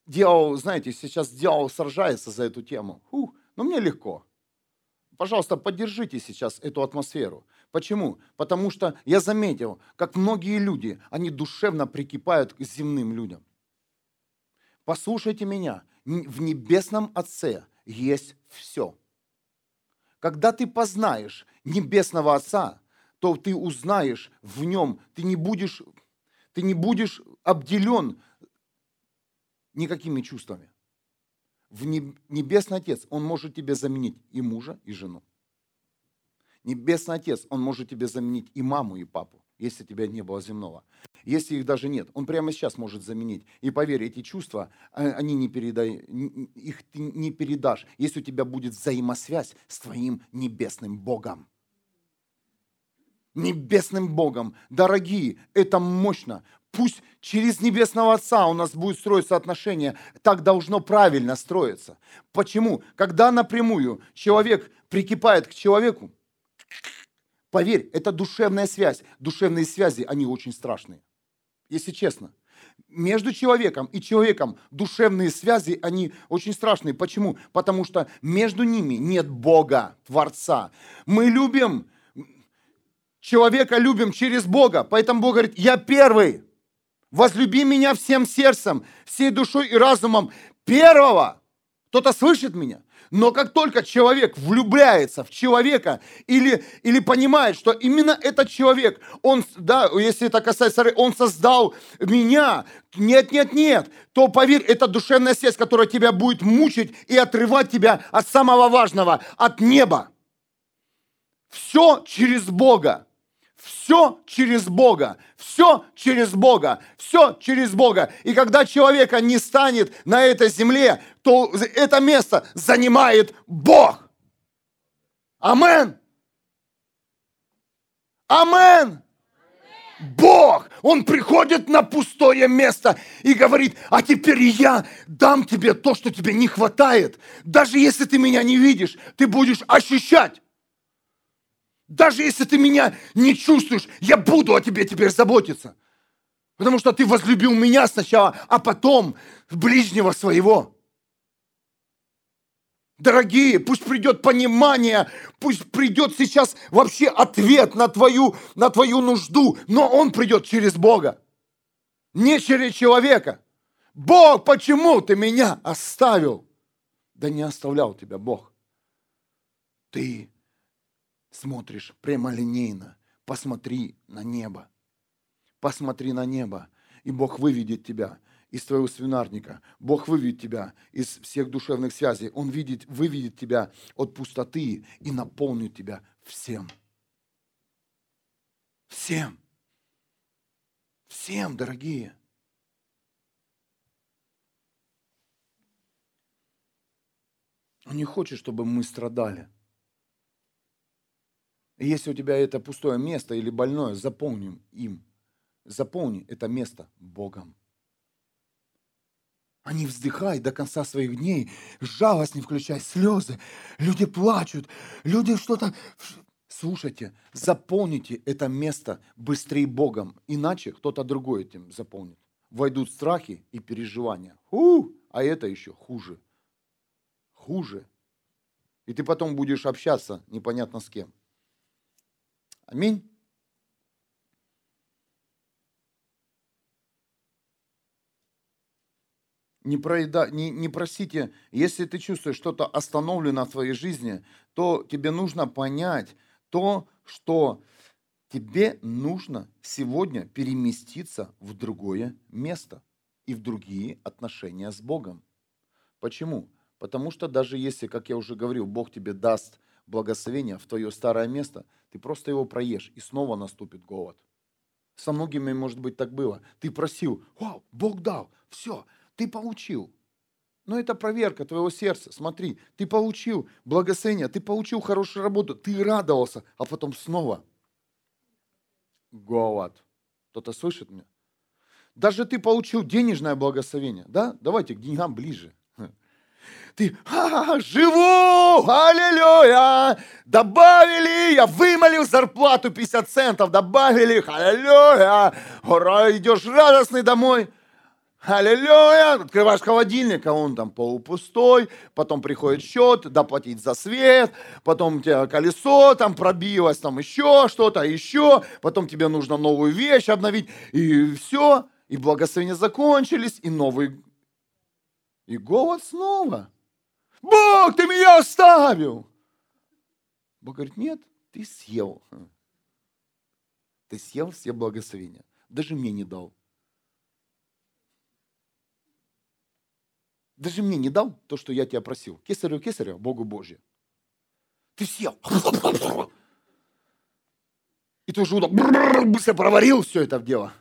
S1: Дьявол, знаете, сейчас дьявол сражается за эту тему. Фух, но мне легко. Пожалуйста, поддержите сейчас эту атмосферу. Почему? Потому что я заметил, как многие люди, они душевно прикипают к земным людям. Послушайте меня, в небесном Отце есть все. Когда ты познаешь небесного Отца, то ты узнаешь в нем, ты не будешь, ты не будешь обделен никакими чувствами. В Небесный Отец, Он может тебе заменить и мужа, и жену. Небесный Отец, Он может тебе заменить и маму, и папу, если тебя не было земного. Если их даже нет, Он прямо сейчас может заменить. И поверь, эти чувства, а, они не передай, их ты не передашь, если у тебя будет взаимосвязь с твоим небесным Богом небесным Богом. Дорогие, это мощно. Пусть через Небесного Отца у нас будет строиться отношения. Так должно правильно строиться. Почему? Когда напрямую человек прикипает к человеку, поверь, это душевная связь. Душевные связи, они очень страшные. Если честно. Между человеком и человеком душевные связи, они очень страшные. Почему? Потому что между ними нет Бога, Творца. Мы любим человека любим через Бога. Поэтому Бог говорит, я первый. Возлюби меня всем сердцем, всей душой и разумом. Первого. Кто-то слышит меня? Но как только человек влюбляется в человека или, или понимает, что именно этот человек, он, да, если это касается, он создал меня, нет, нет, нет, то поверь, это душевная связь, которая тебя будет мучить и отрывать тебя от самого важного, от неба. Все через Бога. Все через Бога. Все через Бога. Все через Бога. И когда человека не станет на этой земле, то это место занимает Бог. Амен. Амен. Бог, Он приходит на пустое место и говорит, а теперь я дам тебе то, что тебе не хватает. Даже если ты меня не видишь, ты будешь ощущать. Даже если ты меня не чувствуешь, я буду о тебе теперь заботиться. Потому что ты возлюбил меня сначала, а потом ближнего своего. Дорогие, пусть придет понимание, пусть придет сейчас вообще ответ на твою, на твою нужду, но он придет через Бога, не через человека. Бог, почему ты меня оставил? Да не оставлял тебя Бог. Ты смотришь прямолинейно, посмотри на небо. Посмотри на небо, и Бог выведет тебя из твоего свинарника. Бог выведет тебя из всех душевных связей. Он видит, выведет тебя от пустоты и наполнит тебя всем. Всем. Всем, дорогие. Он не хочет, чтобы мы страдали. Если у тебя это пустое место или больное, заполним им. Заполни это место Богом. Не вздыхай до конца своих дней, жалость не включай, слезы. Люди плачут, люди что-то... Слушайте, заполните это место быстрее Богом, иначе кто-то другой этим заполнит. Войдут страхи и переживания. У, а это еще хуже. Хуже. И ты потом будешь общаться непонятно с кем. Аминь. не, проеда, не, не просите, если ты чувствуешь что-то остановлено в твоей жизни, то тебе нужно понять то, что тебе нужно сегодня переместиться в другое место и в другие отношения с Богом. Почему? Потому что даже если, как я уже говорил, Бог тебе даст благословение в твое старое место, ты просто его проешь, и снова наступит голод. Со многими, может быть, так было. Ты просил, вау, Бог дал, все, ты получил. Но это проверка твоего сердца. Смотри, ты получил благословение, ты получил хорошую работу, ты радовался, а потом снова голод. Кто-то слышит меня? Даже ты получил денежное благословение, да? Давайте к деньгам ближе. Ты живу, аллилуйя, добавили, я вымолил зарплату 50 центов, добавили, аллилуйя, ура, идешь радостный домой – Аллилуйя! Открываешь холодильник, а он там полупустой, потом приходит счет, доплатить за свет, потом у тебя колесо там пробилось, там еще что-то, еще, потом тебе нужно новую вещь обновить, и все, и благословения закончились, и новый, и голод снова. Бог, ты меня оставил! Бог говорит, нет, ты съел. Ты съел все благословения. Даже мне не дал. Даже мне не дал то, что я тебя просил. Кесарю кесарю, Богу Божье. Ты съел. И твой желудок быстро проварил все это в дело.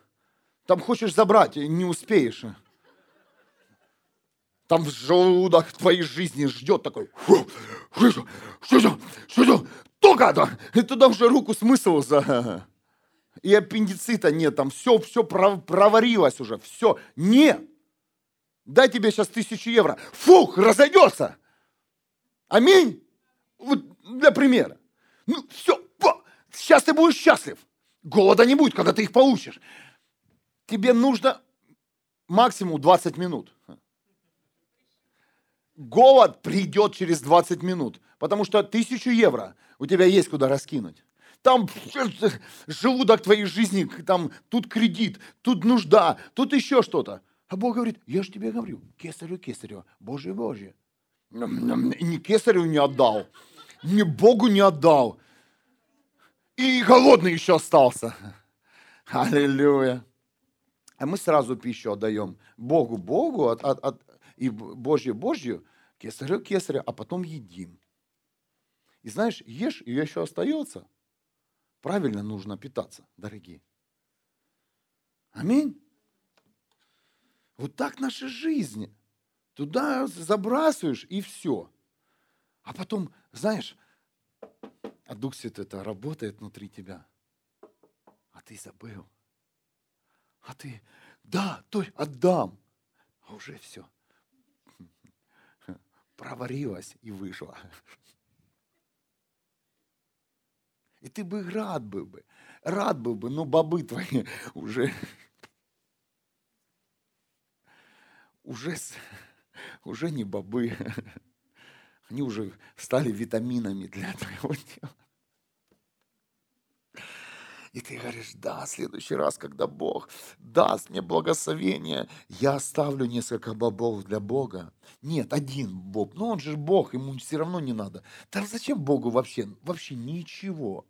S1: Там хочешь забрать, не успеешь. Там желудок твоей жизни ждет такой. Что это? Что это? Только это! И туда уже руку смысл за... И аппендицита нет, там все, все проварилось уже, все. Нет! дай тебе сейчас тысячу евро. Фух, разойдется. Аминь. Вот для примера. Ну, все, сейчас ты будешь счастлив. Голода не будет, когда ты их получишь. Тебе нужно максимум 20 минут. Голод придет через 20 минут, потому что тысячу евро у тебя есть куда раскинуть. Там желудок твоей жизни, там тут кредит, тут нужда, тут еще что-то. А Бог говорит, я же тебе говорю, кесарю, кесарю, Божье, Божье. Ни кесарю не отдал, ни Богу не отдал. И голодный еще остался. Аллилуйя. А мы сразу пищу отдаем Богу, Богу, от, от, и Божье, Божью, кесарю, кесарю, а потом едим. И знаешь, ешь, и еще остается. Правильно нужно питаться, дорогие. Аминь. Вот так наша жизнь. Туда забрасываешь и все. А потом, знаешь, а Дух Святой это работает внутри тебя. А ты забыл. А ты, да, то отдам. А уже все. Проварилась и вышла. И ты бы рад был бы, рад был бы, но бобы твои уже уже, уже не бобы, они уже стали витаминами для твоего тела. И ты говоришь, да, в следующий раз, когда Бог даст мне благословение, я оставлю несколько бобов для Бога. Нет, один боб. Но он же Бог, ему все равно не надо. Да зачем Богу вообще? Вообще ничего.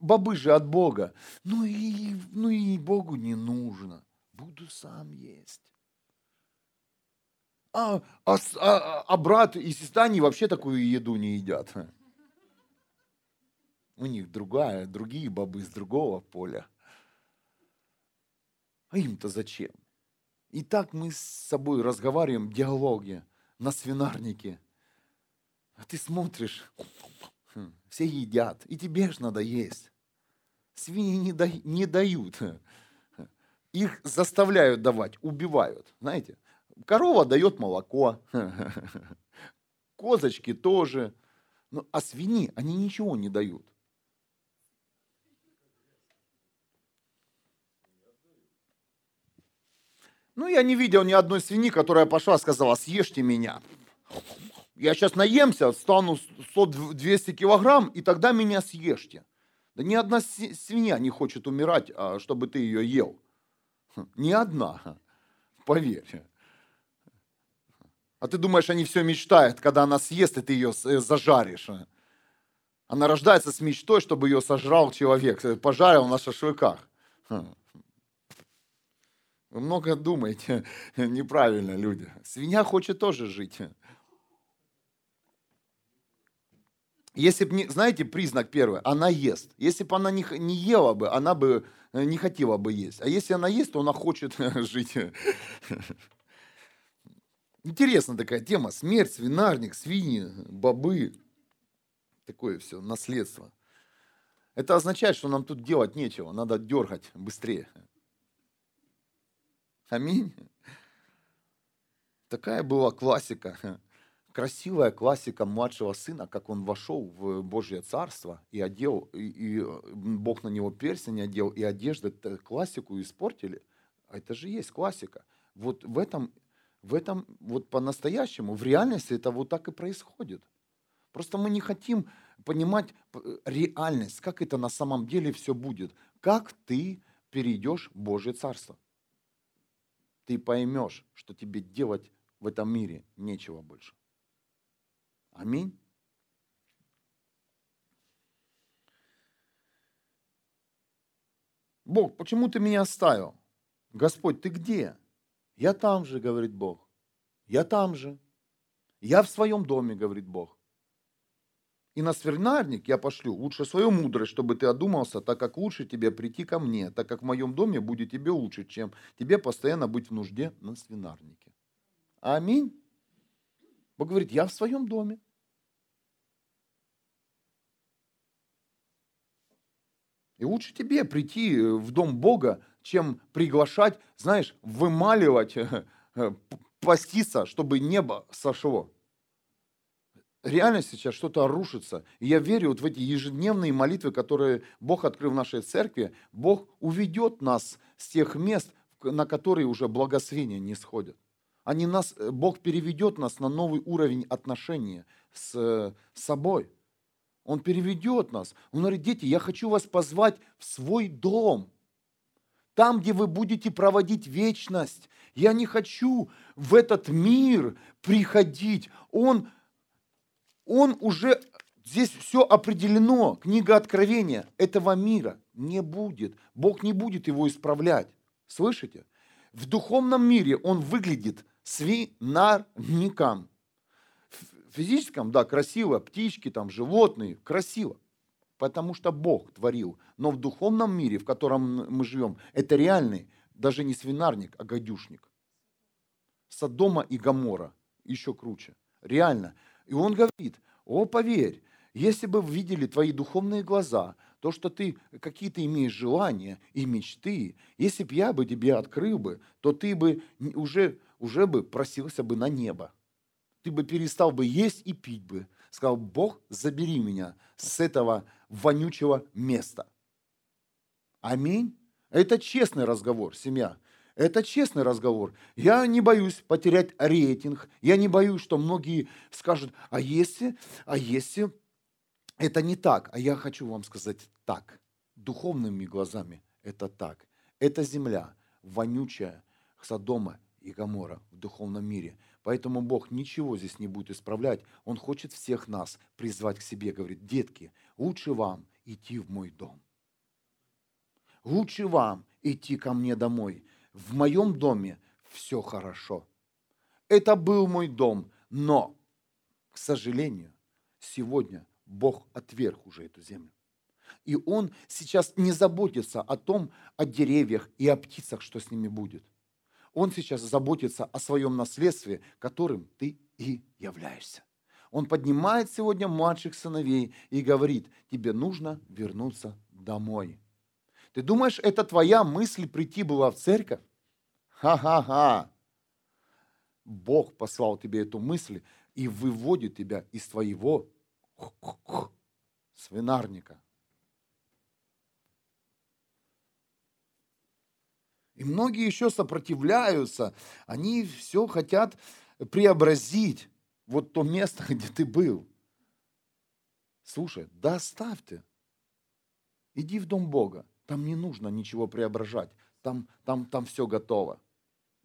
S1: Бобы же от Бога. Ну и, ну и Богу не нужно. Буду сам есть. А, а, а, а брат и сестра, они вообще такую еду не едят. У них другая, другие бобы с другого поля. А им-то зачем? И так мы с собой разговариваем в диалоге на свинарнике. А ты смотришь, хм, все едят, и тебе же надо есть. Свиньи не, да, не дают. Их заставляют давать, убивают. Знаете, корова дает молоко, козочки тоже. Ну, а свиньи, они ничего не дают. Ну, я не видел ни одной свиньи, которая пошла и сказала, съешьте меня. Я сейчас наемся, стану 100-200 килограмм, и тогда меня съешьте. Да ни одна свинья не хочет умирать, а чтобы ты ее ел. Хм, ни одна, поверь. А ты думаешь, они все мечтают, когда она съест, и ты ее э, зажаришь. Она рождается с мечтой, чтобы ее сожрал человек, э, пожарил на шашлыках. Вы много думаете неправильно, люди. Свинья хочет тоже жить. Если бы, знаете, признак первый, она ест. Если бы она не, не ела бы, она бы э, не хотела бы есть. А если она ест, то она хочет жить. Интересная такая тема. Смерть, свинарник, свиньи, бобы. Такое все, наследство. Это означает, что нам тут делать нечего. Надо дергать быстрее. Аминь. Такая была классика красивая классика младшего сына, как он вошел в Божье Царство и одел, и, и Бог на него перстень одел, и одежды классику испортили. А это же есть классика. Вот в этом, в этом вот по-настоящему, в реальности это вот так и происходит. Просто мы не хотим понимать реальность, как это на самом деле все будет. Как ты перейдешь в Божье Царство. Ты поймешь, что тебе делать в этом мире нечего больше. Аминь. Бог, почему ты меня оставил? Господь, ты где? Я там же, говорит Бог. Я там же. Я в своем доме, говорит Бог. И на свинарник я пошлю лучше свою мудрость, чтобы ты одумался, так как лучше тебе прийти ко мне, так как в моем доме будет тебе лучше, чем тебе постоянно быть в нужде на свинарнике. Аминь. Бог говорит, я в своем доме. И лучше тебе прийти э, в дом Бога, чем приглашать, знаешь, вымаливать, э, поститься, чтобы небо сошло. Реально сейчас что-то рушится. И я верю вот в эти ежедневные молитвы, которые Бог открыл в нашей церкви. Бог уведет нас с тех мест, на которые уже благословения не сходят. Они нас, э, Бог переведет нас на новый уровень отношения с собой. Он переведет нас. Он говорит, дети, я хочу вас позвать в свой дом. Там, где вы будете проводить вечность. Я не хочу в этот мир приходить. Он, он уже, здесь все определено. Книга Откровения этого мира не будет. Бог не будет его исправлять. Слышите? В духовном мире он выглядит свинарником физическом, да, красиво, птички, там, животные, красиво, потому что Бог творил. Но в духовном мире, в котором мы живем, это реальный, даже не свинарник, а гадюшник. Содома и Гамора, еще круче. Реально. И он говорит, о, поверь, если бы видели твои духовные глаза, то, что ты какие-то имеешь желания и мечты, если бы я бы тебе открыл бы, то ты бы уже, уже бы просился бы на небо ты бы перестал бы есть и пить бы. Сказал, Бог, забери меня с этого вонючего места. Аминь. Это честный разговор, семья. Это честный разговор. Я не боюсь потерять рейтинг. Я не боюсь, что многие скажут, а если, а если это не так? А я хочу вам сказать так. Духовными глазами это так. Это земля вонючая, Содома и Гамора в духовном мире. Поэтому Бог ничего здесь не будет исправлять. Он хочет всех нас призвать к себе. Говорит, детки, лучше вам идти в мой дом. Лучше вам идти ко мне домой. В моем доме все хорошо. Это был мой дом, но, к сожалению, сегодня Бог отверг уже эту землю. И Он сейчас не заботится о том, о деревьях и о птицах, что с ними будет. Он сейчас заботится о своем наследстве, которым ты и являешься. Он поднимает сегодня младших сыновей и говорит, тебе нужно вернуться домой. Ты думаешь, это твоя мысль прийти была в церковь? Ха-ха-ха. Бог послал тебе эту мысль и выводит тебя из твоего свинарника. И многие еще сопротивляются, они все хотят преобразить вот то место, где ты был. Слушай, да оставь ты. Иди в дом Бога. Там не нужно ничего преображать. Там, там, там все готово.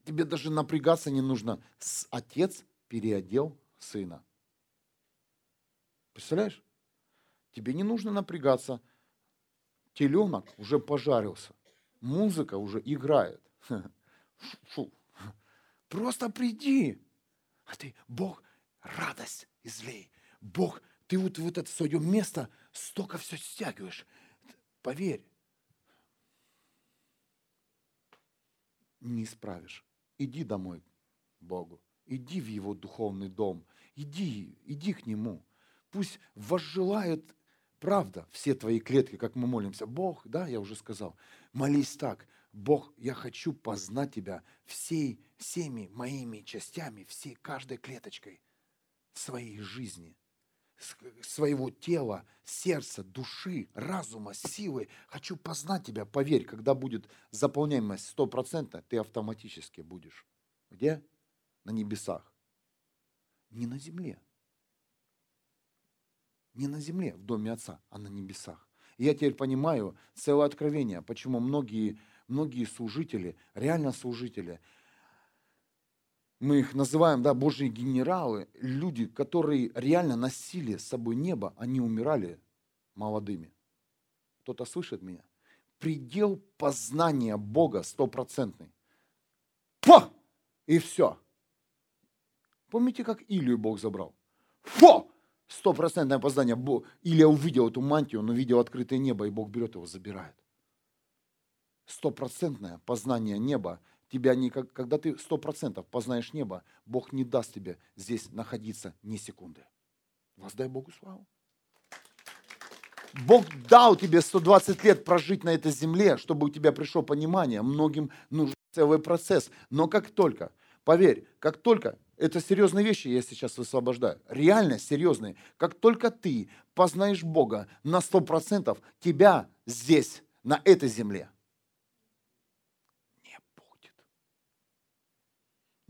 S1: Тебе даже напрягаться не нужно. Отец переодел сына. Представляешь? Тебе не нужно напрягаться. Теленок уже пожарился. Музыка уже играет. Фу. Просто приди. А ты, Бог, радость излей. Бог, ты вот в это свое место столько все стягиваешь. Поверь, не исправишь. Иди домой к Богу. Иди в Его духовный дом. Иди, иди к Нему. Пусть возжелает правда все твои клетки, как мы молимся. Бог, да, я уже сказал, молись так. Бог, я хочу познать Тебя всей, всеми моими частями, всей каждой клеточкой своей жизни, своего тела, сердца, души, разума, силы. Хочу познать Тебя. Поверь, когда будет заполняемость стопроцентная, ты автоматически будешь. Где? На небесах. Не на земле. Не на земле, в доме Отца, а на небесах. И я теперь понимаю целое откровение, почему многие, многие служители, реально служители, мы их называем, да, Божьи генералы, люди, которые реально носили с собой небо, они умирали молодыми. Кто-то слышит меня? Предел познания Бога стопроцентный. Фу! И все. Помните, как Илью Бог забрал? Фу! Стопроцентное познание. Илья увидел эту мантию, он увидел открытое небо, и Бог берет его, забирает. Стопроцентное познание неба тебя не, когда ты сто процентов познаешь небо, Бог не даст тебе здесь находиться ни секунды. Воздай Богу славу. Бог дал тебе 120 лет прожить на этой земле, чтобы у тебя пришло понимание. Многим нужен целый процесс. Но как только, поверь, как только, это серьезные вещи я сейчас высвобождаю, реально серьезные, как только ты познаешь Бога на 100%, тебя здесь, на этой земле,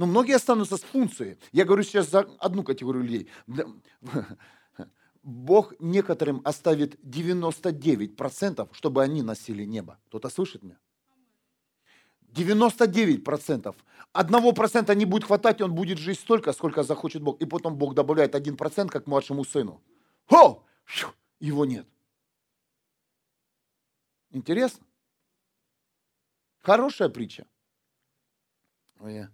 S1: Но многие останутся с функцией. Я говорю сейчас за одну категорию людей. Бог некоторым оставит 99%, чтобы они носили небо. Кто-то слышит меня? 99%. Одного процента не будет хватать, он будет жить столько, сколько захочет Бог. И потом Бог добавляет 1%, как младшему сыну. О! Его нет. Интересно? Хорошая притча. Ой,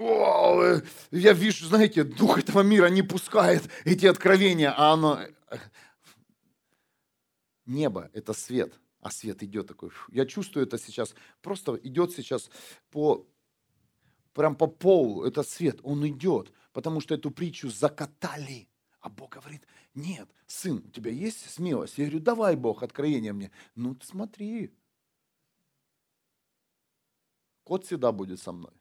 S1: О, я вижу, знаете, дух этого мира не пускает эти откровения, а оно... Небо – это свет, а свет идет такой. Я чувствую это сейчас, просто идет сейчас по, прям по полу, это свет, он идет, потому что эту притчу закатали. А Бог говорит, нет, сын, у тебя есть смелость? Я говорю, давай, Бог, откровение мне. Ну, смотри, кот всегда будет со мной.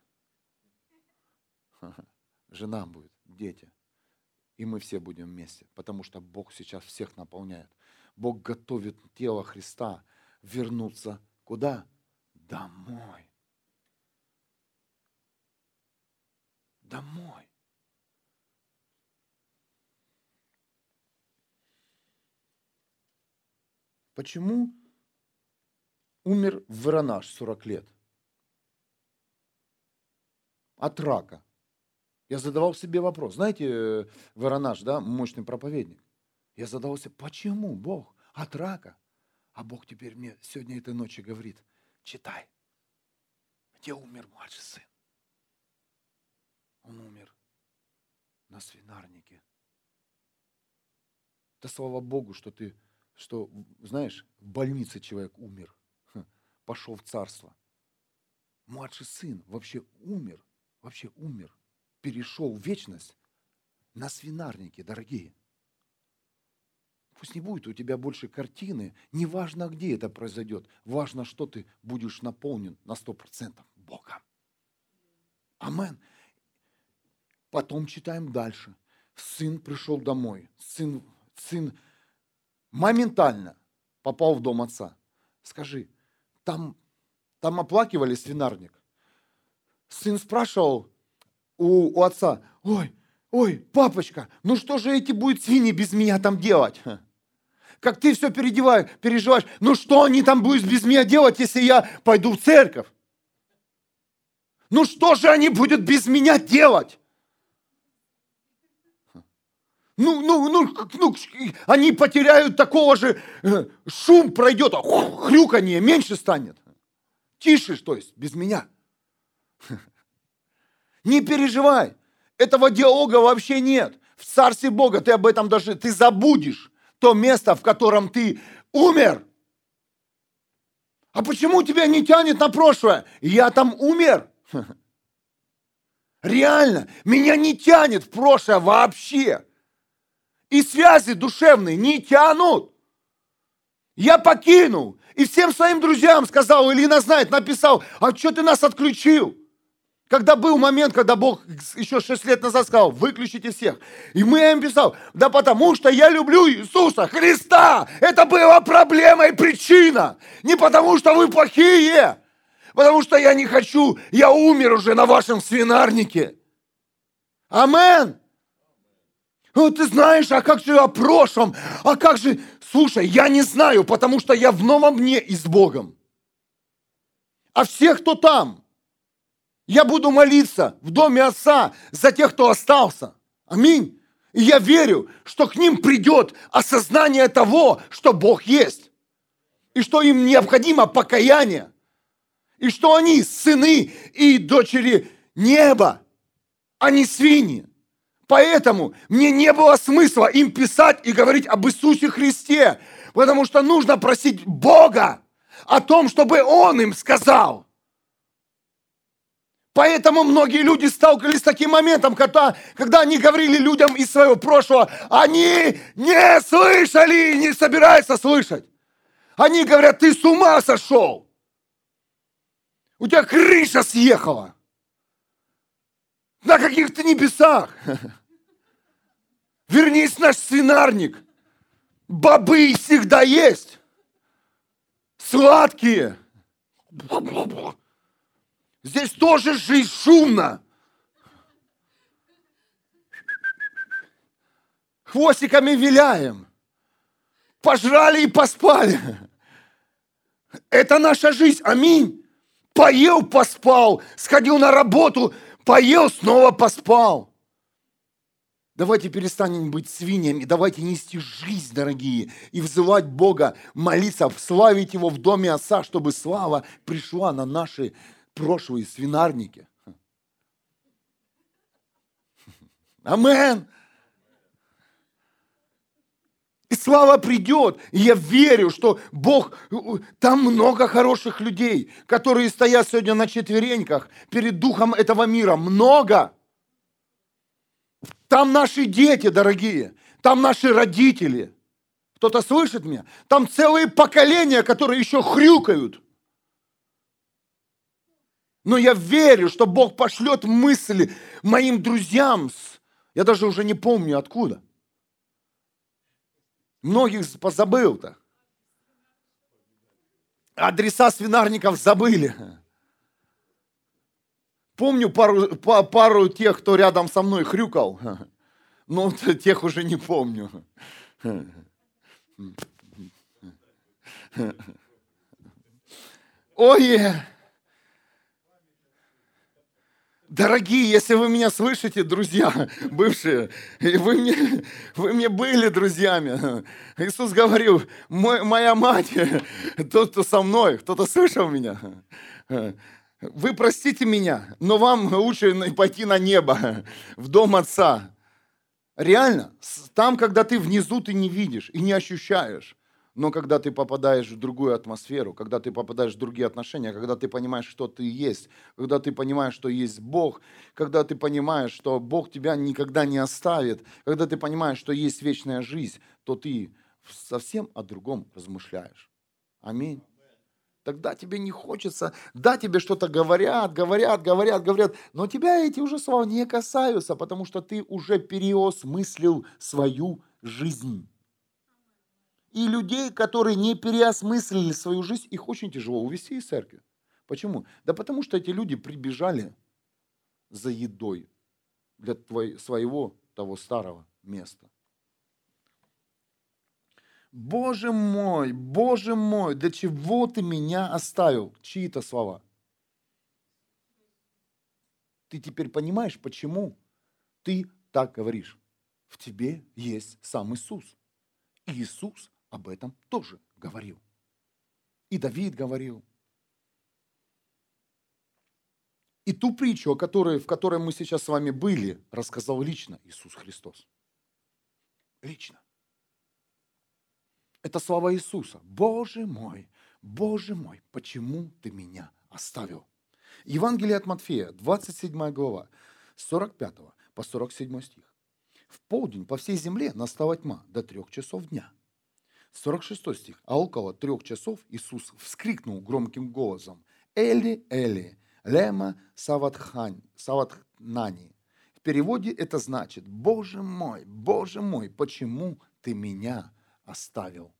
S1: жена будет, дети. И мы все будем вместе, потому что Бог сейчас всех наполняет. Бог готовит тело Христа вернуться куда? Домой. Домой. Почему умер Воронаж 40 лет? От рака. Я задавал себе вопрос. Знаете, э, Воронаж, да, мощный проповедник. Я задавался, почему Бог от рака? А Бог теперь мне сегодня этой ночью говорит, читай, где умер младший сын. Он умер на свинарнике. Да слава Богу, что ты, что, знаешь, в больнице человек умер, пошел в царство. Младший сын вообще умер, вообще умер, перешел в вечность на свинарнике, дорогие. Пусть не будет у тебя больше картины, неважно, где это произойдет, важно, что ты будешь наполнен на сто процентов Богом. Амен. Потом читаем дальше. Сын пришел домой. Сын, сын моментально попал в дом отца. Скажи, там, там оплакивали свинарник. Сын спрашивал у, у отца, ой, ой, папочка, ну что же эти будут свиньи без меня там делать? как ты все переживаешь, переживаешь. Ну что они там будут без меня делать, если я пойду в церковь? Ну что же они будут без меня делать? Ну, ну, ну, ну, они потеряют такого же, э, шум пройдет, а хрюканье меньше станет. Тише, то есть, без меня. Не переживай, этого диалога вообще нет. В Царстве Бога ты об этом даже, ты забудешь то место, в котором ты умер. А почему тебя не тянет на прошлое? Я там умер. Реально, меня не тянет в прошлое вообще. И связи душевные не тянут. Я покинул. И всем своим друзьям сказал, Илина знает, написал, а что ты нас отключил? Когда был момент, когда Бог еще шесть лет назад сказал, выключите всех. И мы им писал, да потому что я люблю Иисуса Христа. Это была проблема и причина. Не потому что вы плохие, потому что я не хочу, я умер уже на вашем свинарнике. Амен. Ну, ты знаешь, а как же о прошлом? А как же... Слушай, я не знаю, потому что я в новом мне и с Богом. А все, кто там, я буду молиться в доме Отца за тех, кто остался. Аминь. И я верю, что к ним придет осознание того, что Бог есть. И что им необходимо покаяние. И что они сыны и дочери неба, а не свиньи. Поэтому мне не было смысла им писать и говорить об Иисусе Христе, потому что нужно просить Бога о том, чтобы Он им сказал – Поэтому многие люди сталкивались с таким моментом, когда, когда они говорили людям из своего прошлого, они не слышали и не собираются слышать. Они говорят, ты с ума сошел. У тебя крыша съехала. На каких-то небесах. Вернись наш свинарник. Бобы всегда есть. Сладкие. Здесь тоже жизнь шумно. Хвостиками виляем. Пожрали и поспали. Это наша жизнь. Аминь. Поел, поспал. Сходил на работу, поел, снова поспал. Давайте перестанем быть свиньями, давайте нести жизнь, дорогие, и взывать Бога, молиться, славить Его в доме Отца, чтобы слава пришла на наши прошлые свинарники. Амен. И слава придет. И я верю, что Бог, там много хороших людей, которые стоят сегодня на четвереньках перед духом этого мира. Много. Там наши дети, дорогие. Там наши родители. Кто-то слышит меня? Там целые поколения, которые еще хрюкают. Но я верю, что Бог пошлет мысли моим друзьям. Я даже уже не помню откуда. Многих позабыл-то. Адреса свинарников забыли. Помню пару, пару тех, кто рядом со мной хрюкал. Но тех уже не помню. Ой, Дорогие, если вы меня слышите, друзья, бывшие, вы мне, вы мне были друзьями. Иисус говорил, мой, моя мать, тот, кто со мной, кто-то слышал меня. Вы простите меня, но вам лучше пойти на небо, в дом Отца. Реально, там, когда ты внизу, ты не видишь и не ощущаешь. Но когда ты попадаешь в другую атмосферу, когда ты попадаешь в другие отношения, когда ты понимаешь, что ты есть, когда ты понимаешь, что есть Бог, когда ты понимаешь, что Бог тебя никогда не оставит, когда ты понимаешь, что есть вечная жизнь, то ты совсем о другом размышляешь. Аминь. Тогда тебе не хочется, да, тебе что-то говорят, говорят, говорят, говорят, но тебя эти уже слова не касаются, потому что ты уже переосмыслил свою жизнь. И людей, которые не переосмыслили свою жизнь, их очень тяжело увести из церкви. Почему? Да потому что эти люди прибежали за едой для твоего, своего того старого места. Боже мой, Боже мой, для чего ты меня оставил? Чьи-то слова. Ты теперь понимаешь, почему ты так говоришь? В тебе есть сам Иисус. Иисус об этом тоже говорил. И Давид говорил. И ту притчу, которой, в которой мы сейчас с вами были, рассказал лично Иисус Христос. Лично. Это слова Иисуса. Боже мой, Боже мой, почему ты меня оставил? Евангелие от Матфея, 27 глава, 45 по 47 стих. В полдень по всей земле настала тьма до трех часов дня – 46 стих. А около трех часов Иисус вскрикнул громким голосом. Эли, Эли, лема саватхань, саватнани. В переводе это значит, Боже мой, Боже мой, почему ты меня оставил?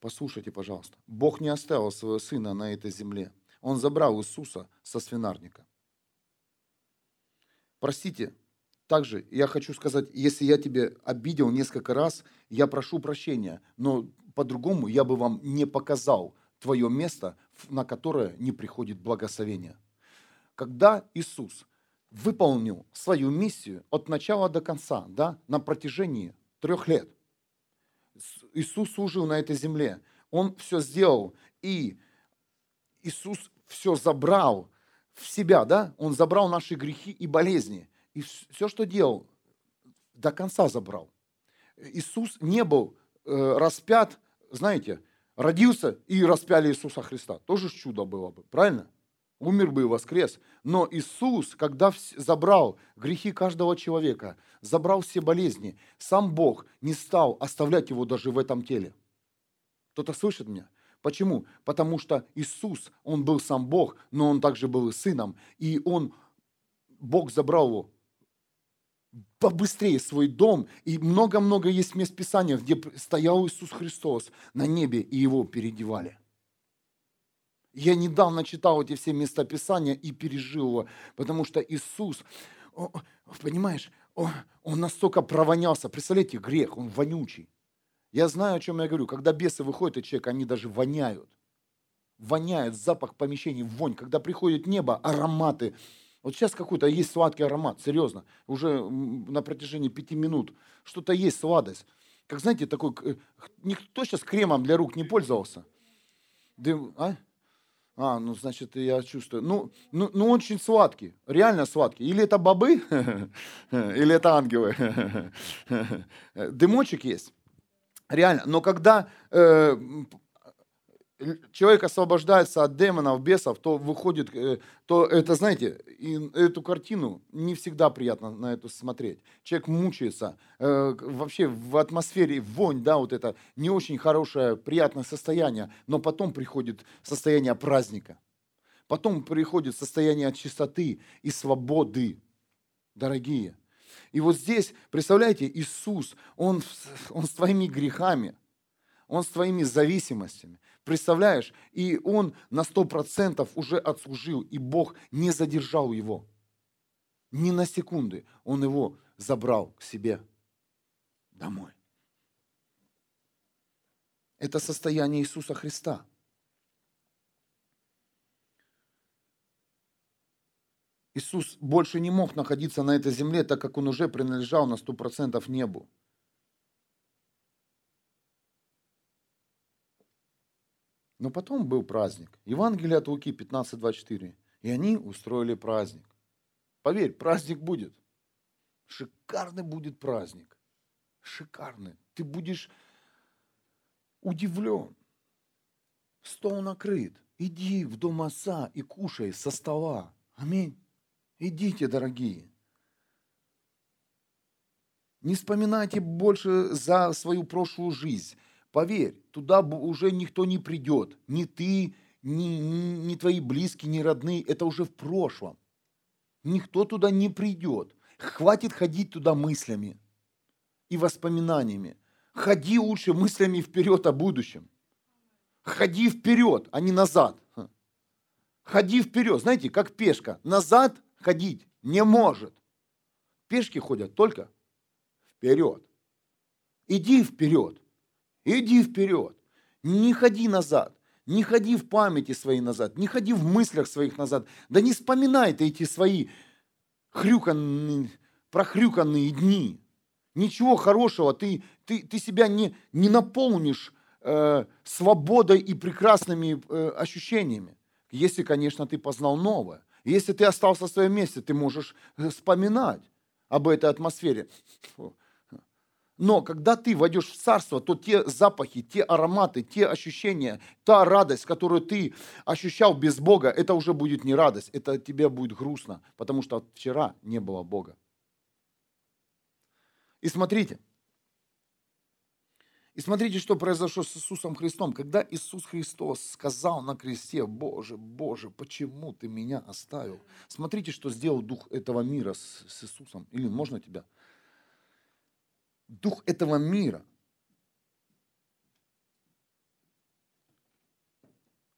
S1: Послушайте, пожалуйста. Бог не оставил своего сына на этой земле. Он забрал Иисуса со свинарника. Простите, также я хочу сказать, если я тебе обидел несколько раз, я прошу прощения, но по-другому я бы вам не показал твое место, на которое не приходит благословение. Когда Иисус выполнил свою миссию от начала до конца, да, на протяжении трех лет, Иисус служил на этой земле, Он все сделал, и Иисус все забрал в себя, да, Он забрал наши грехи и болезни – и все, что делал, до конца забрал. Иисус не был э, распят, знаете, родился и распяли Иисуса Христа. Тоже чудо было бы, правильно? Умер бы и воскрес. Но Иисус, когда забрал грехи каждого человека, забрал все болезни, сам Бог не стал оставлять его даже в этом теле. Кто-то слышит меня? Почему? Потому что Иисус, Он был сам Бог, но Он также был и Сыном. И Он, Бог забрал его побыстрее свой дом. И много-много есть мест Писания, где стоял Иисус Христос на небе, и его переодевали. Я недавно читал эти все места Писания и пережил его, потому что Иисус, понимаешь, он настолько провонялся. Представляете, грех, он вонючий. Я знаю, о чем я говорю. Когда бесы выходят от человека, они даже воняют. Воняют, запах помещений, вонь. Когда приходит небо, ароматы, вот сейчас какой-то есть сладкий аромат, серьезно, уже на протяжении пяти минут что-то есть сладость. Как знаете, такой, э, никто сейчас кремом для рук не пользовался. Дым, а? А, ну, значит, я чувствую. Ну, ну, ну, очень сладкий, реально сладкий. Или это бобы, или это ангелы. Дымочек есть. Реально. Но когда э, человек освобождается от демонов, бесов, то выходит, э, то это, знаете, и эту картину не всегда приятно на это смотреть. Человек мучается, э, вообще в атмосфере вонь, да, вот это не очень хорошее, приятное состояние, но потом приходит состояние праздника. Потом приходит состояние чистоты и свободы, дорогие. И вот здесь, представляете, Иисус, Он, он с твоими грехами, Он с твоими зависимостями, Представляешь? И он на сто процентов уже отслужил, и Бог не задержал его. Ни на секунды. Он его забрал к себе домой. Это состояние Иисуса Христа. Иисус больше не мог находиться на этой земле, так как он уже принадлежал на сто процентов небу. Но потом был праздник. Евангелие от Луки 15.24. И они устроили праздник. Поверь, праздник будет. Шикарный будет праздник. Шикарный. Ты будешь удивлен. Стол накрыт. Иди в дом отца и кушай со стола. Аминь. Идите, дорогие. Не вспоминайте больше за свою прошлую жизнь. Поверь, туда уже никто не придет. Ни ты, ни, ни, твои близкие, ни родные. Это уже в прошлом. Никто туда не придет. Хватит ходить туда мыслями и воспоминаниями. Ходи лучше мыслями вперед о будущем. Ходи вперед, а не назад. Ходи вперед. Знаете, как пешка. Назад ходить не может. Пешки ходят только вперед. Иди вперед. Иди вперед. Не ходи назад. Не ходи в памяти своей назад. Не ходи в мыслях своих назад. Да не вспоминай ты эти свои хрюканные, прохрюканные дни. Ничего хорошего. Ты, ты, ты себя не, не наполнишь э, свободой и прекрасными э, ощущениями. Если, конечно, ты познал новое. Если ты остался в своем месте, ты можешь э, вспоминать об этой атмосфере. Но когда ты войдешь в царство, то те запахи, те ароматы, те ощущения, та радость, которую ты ощущал без Бога, это уже будет не радость, это тебе будет грустно, потому что вчера не было Бога. И смотрите, и смотрите, что произошло с Иисусом Христом. Когда Иисус Христос сказал на кресте, Боже, Боже, почему ты меня оставил? Смотрите, что сделал Дух этого мира с, с Иисусом. Или можно тебя? Дух этого мира.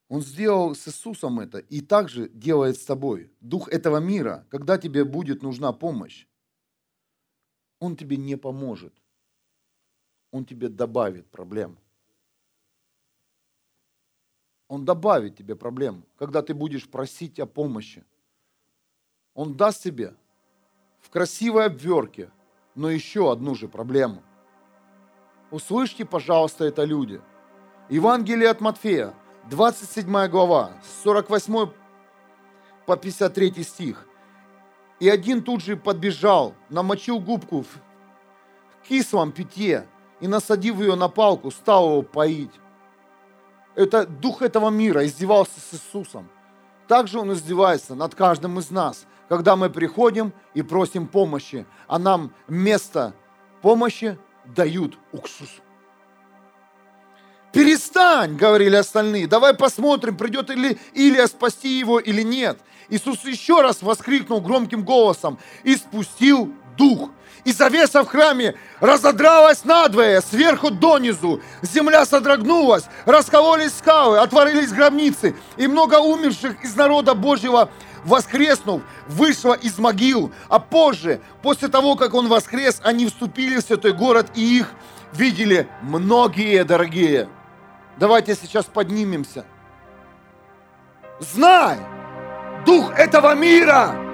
S1: Он сделал с Иисусом это и также делает с тобой. Дух этого мира, когда тебе будет нужна помощь, он тебе не поможет он тебе добавит проблем. Он добавит тебе проблем, когда ты будешь просить о помощи. Он даст тебе в красивой обверке, но еще одну же проблему. Услышьте, пожалуйста, это люди. Евангелие от Матфея, 27 глава, 48 по 53 стих. И один тут же подбежал, намочил губку в кислом питье и, насадив ее на палку, стал его поить. Это дух этого мира издевался с Иисусом. Также он издевается над каждым из нас, когда мы приходим и просим помощи, а нам вместо помощи дают уксус. Перестань, говорили остальные, давай посмотрим, придет ли Илия спасти его или нет. Иисус еще раз воскликнул громким голосом и спустил дух и завеса в храме разодралась надвое, сверху донизу. Земля содрогнулась, раскололись скалы, отворились гробницы, и много умерших из народа Божьего воскреснув, вышло из могил, а позже, после того, как он воскрес, они вступили в святой город, и их видели многие, дорогие. Давайте сейчас поднимемся. Знай, дух этого мира –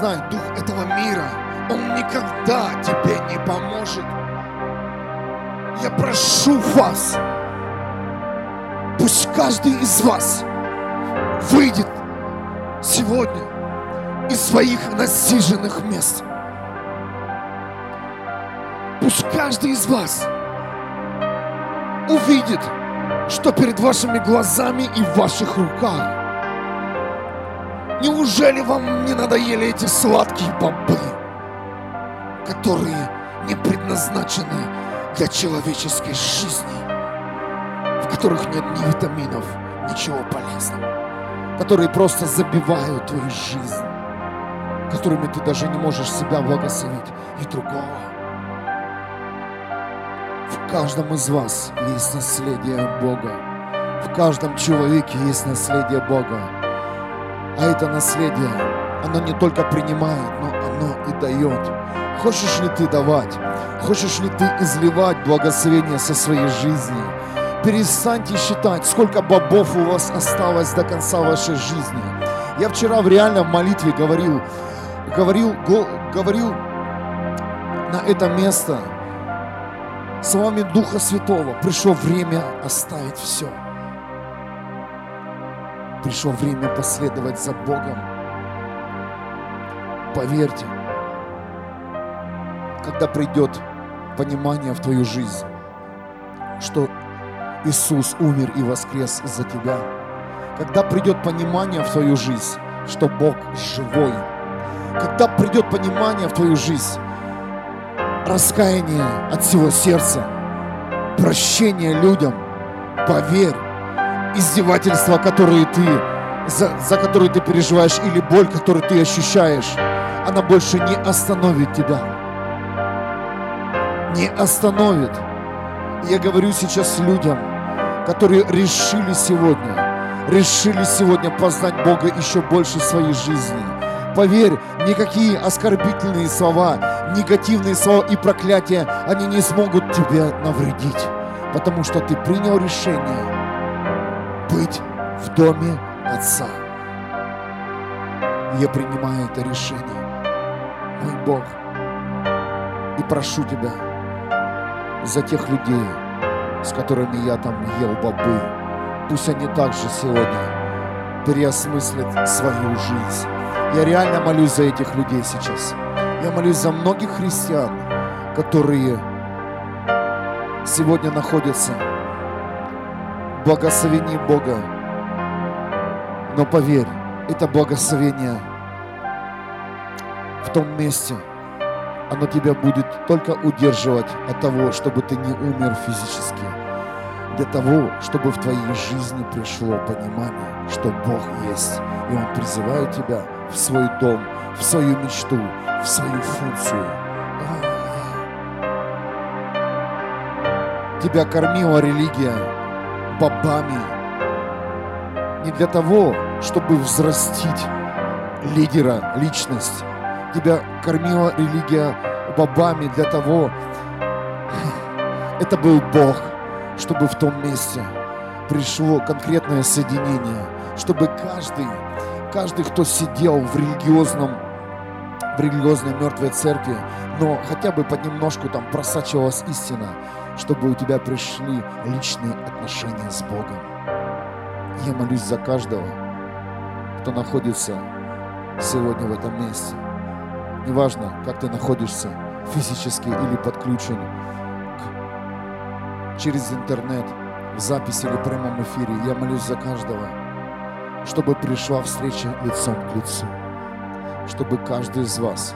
S2: Знай, дух этого мира, он никогда тебе не поможет. Я прошу вас, пусть каждый из вас выйдет сегодня из своих насиженных мест. Пусть каждый из вас увидит, что перед вашими глазами и в ваших руках Неужели вам не надоели эти сладкие бобы, которые не предназначены для человеческой жизни, в которых нет ни витаминов, ничего полезного, которые просто забивают твою жизнь, которыми ты даже не можешь себя благословить и другого. В каждом из вас есть наследие Бога. В каждом человеке есть наследие Бога. А это наследие, оно не только принимает, но оно и дает. Хочешь ли ты давать? Хочешь ли ты изливать благословение со своей жизни? Перестаньте считать, сколько бобов у вас осталось до конца вашей жизни. Я вчера в реальном молитве говорил, говорил, го, говорил на это место словами Духа Святого. Пришло время оставить все. Пришло время последовать за Богом. Поверьте, когда придет понимание в твою жизнь, что Иисус умер и воскрес за тебя, когда придет понимание в твою жизнь, что Бог живой, когда придет понимание в твою жизнь, раскаяние от всего сердца, прощение людям, поверь, издевательства, которые ты, за, за которые ты переживаешь, или боль, которую ты ощущаешь, она больше не остановит тебя. Не остановит. Я говорю сейчас людям, которые решили сегодня, решили сегодня познать Бога еще больше в своей жизни. Поверь, никакие оскорбительные слова, негативные слова и проклятия, они не смогут тебе навредить, потому что ты принял решение быть в доме Отца. Я принимаю это решение, мой Бог, и прошу Тебя за тех людей, с которыми я там ел бобы, пусть они также сегодня переосмыслят свою жизнь. Я реально молюсь за этих людей сейчас. Я молюсь за многих христиан, которые сегодня находятся в благословении Бога. Но поверь, это благословение в том месте, оно тебя будет только удерживать от того, чтобы ты не умер физически, для того, чтобы в твоей жизни пришло понимание, что Бог есть, и Он призывает тебя в свой дом, в свою мечту, в свою функцию. Тебя кормила религия бобами не для того, чтобы взрастить лидера, личность. Тебя кормила религия бобами для того, это был Бог, чтобы в том месте пришло конкретное соединение, чтобы каждый, каждый, кто сидел в религиозном в религиозной мертвой церкви, но хотя бы понемножку там просачивалась истина, чтобы у тебя пришли личные отношения с Богом. Я молюсь за каждого, кто находится сегодня в этом месте. Неважно, как ты находишься, физически или подключен к, через интернет, в записи или прямом эфире. Я молюсь за каждого, чтобы пришла встреча лицом к лицу чтобы каждый из вас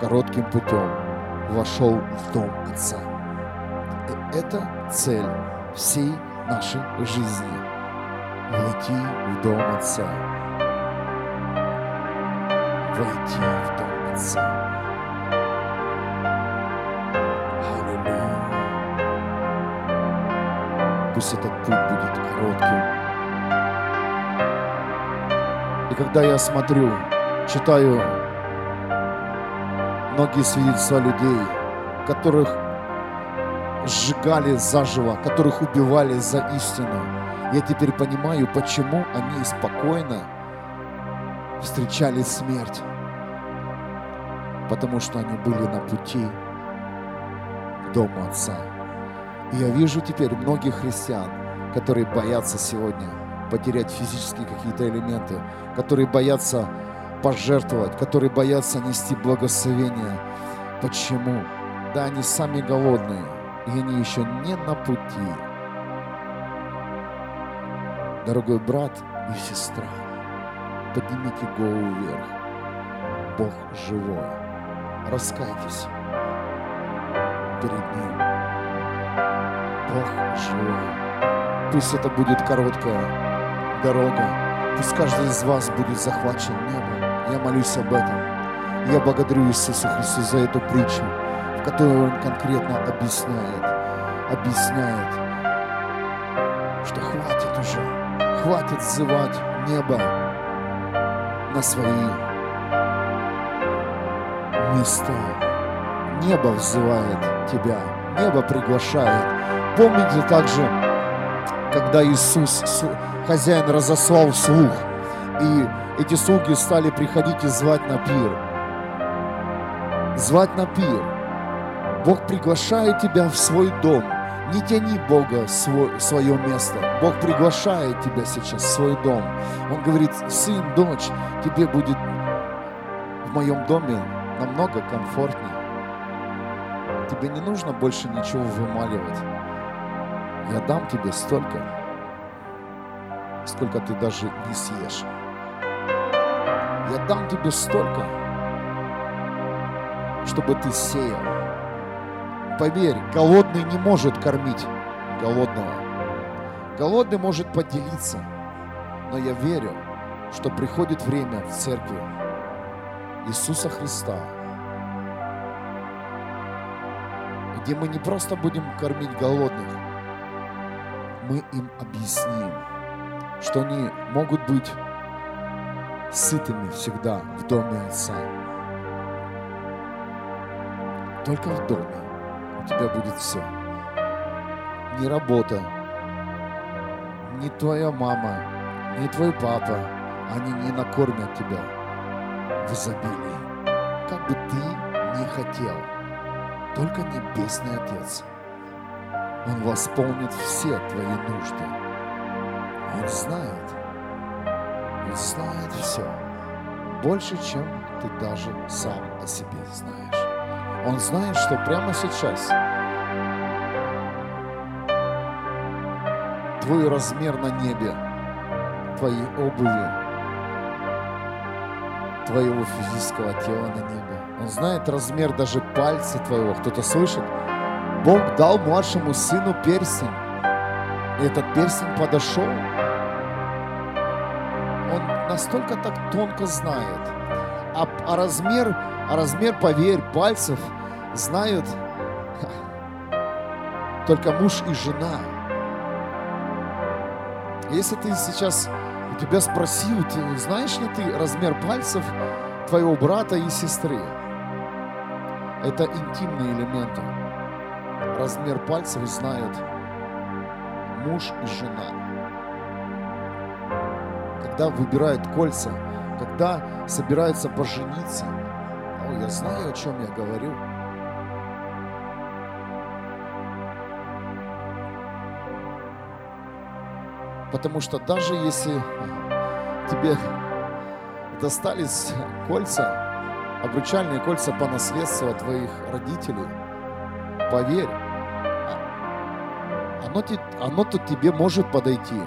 S2: коротким путем вошел в дом Отца. И это цель всей нашей жизни. Войти в дом Отца. Войти в дом Аллилуйя. Пусть этот путь будет коротким. И когда я смотрю читаю многие свидетельства людей, которых сжигали заживо, которых убивали за истину. Я теперь понимаю, почему они спокойно встречали смерть. Потому что они были на пути к дому Отца. И я вижу теперь многих христиан, которые боятся сегодня потерять физические какие-то элементы, которые боятся пожертвовать, которые боятся нести благословение. Почему? Да, они сами голодные, и они еще не на пути. Дорогой брат и сестра, поднимите голову вверх. Бог живой. Раскайтесь перед Ним. Бог живой. Пусть это будет короткая дорога. Пусть каждый из вас будет захвачен небом. Я молюсь об этом. Я благодарю Иисуса Христа за эту притчу, в которой Он конкретно объясняет, объясняет, что хватит уже, хватит взывать небо на свои места. Небо взывает тебя, небо приглашает. Помните также, когда Иисус, хозяин, разослал слух, и эти слуги стали приходить и звать на пир. Звать на пир. Бог приглашает тебя в свой дом. Не тяни Бога свой, свое место. Бог приглашает тебя сейчас в свой дом. Он говорит, сын, дочь, тебе будет в моем доме намного комфортнее. Тебе не нужно больше ничего вымаливать. Я дам тебе столько, сколько ты даже не съешь. Я дам тебе столько, чтобы ты сеял. Поверь, голодный не может кормить голодного. Голодный может поделиться, но я верю, что приходит время в церкви Иисуса Христа, где мы не просто будем кормить голодных, мы им объясним, что они могут быть сытыми всегда в доме Отца. Только в доме у тебя будет все. Не работа, не твоя мама, не твой папа, они не накормят тебя в изобилии, как бы ты ни хотел. Только Небесный Отец. Он восполнит все твои нужды. Он знает, Он знает все. Больше, чем ты даже сам о себе знаешь. Он знает, что прямо сейчас твой размер на небе, твоей обуви, твоего физического тела на небе. Он знает размер даже пальца твоего. Кто-то слышит? Бог дал младшему сыну перстень. И этот перстень подошел. Он настолько так тонко знает. А, а размер, а размер, поверь, пальцев знают только муж и жена. Если ты сейчас у тебя спросил, ты, знаешь ли ты размер пальцев твоего брата и сестры? Это интимные элементы. Размер пальцев знают муж и жена. Когда выбирают кольца, когда собираются пожениться. О, я знаю, о чем я говорю. Потому что даже если тебе достались кольца, обручальные кольца по наследству от твоих родителей, поверь, оно, оно тут тебе может подойти,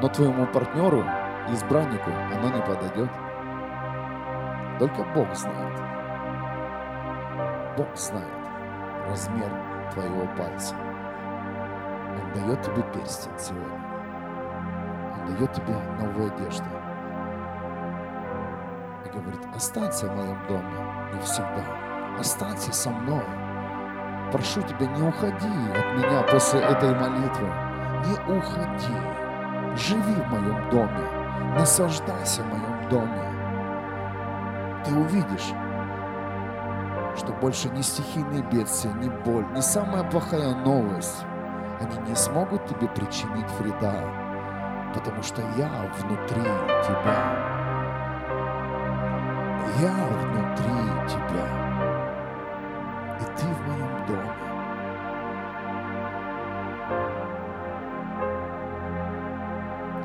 S2: но твоему партнеру, избраннику, оно не подойдет. Только Бог знает. Бог знает размер твоего пальца. Он дает тебе перстень сегодня дает тебе новую одежду. И говорит, останься в моем доме навсегда. Останься со мной. Прошу тебя, не уходи от меня после этой молитвы. Не уходи. Живи в моем доме. Наслаждайся в моем доме. Ты увидишь, что больше ни стихийные бедствия, ни боль, ни самая плохая новость, они не смогут тебе причинить вреда потому что я внутри тебя. Я внутри тебя. И ты в моем доме.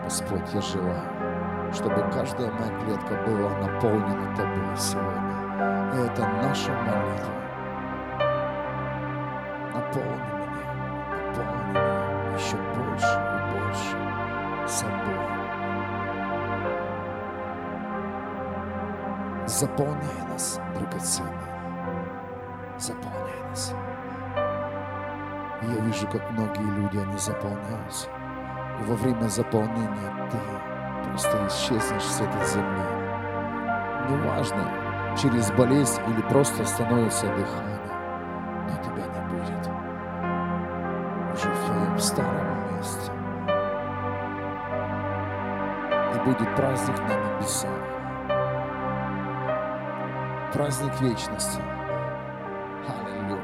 S2: Господь, я желаю, чтобы каждая моя клетка была наполнена Тобой сегодня. И это наша молитва. Наполни Заполняй нас, драгоценный. Заполняй нас. я вижу, как многие люди, они заполняются. И во время заполнения ты просто исчезнешь с этой земли. Неважно, через болезнь или просто становится дыхание, но тебя не будет уже в твоем старом месте. будет праздник на небесах праздник вечности. Аллилуйя.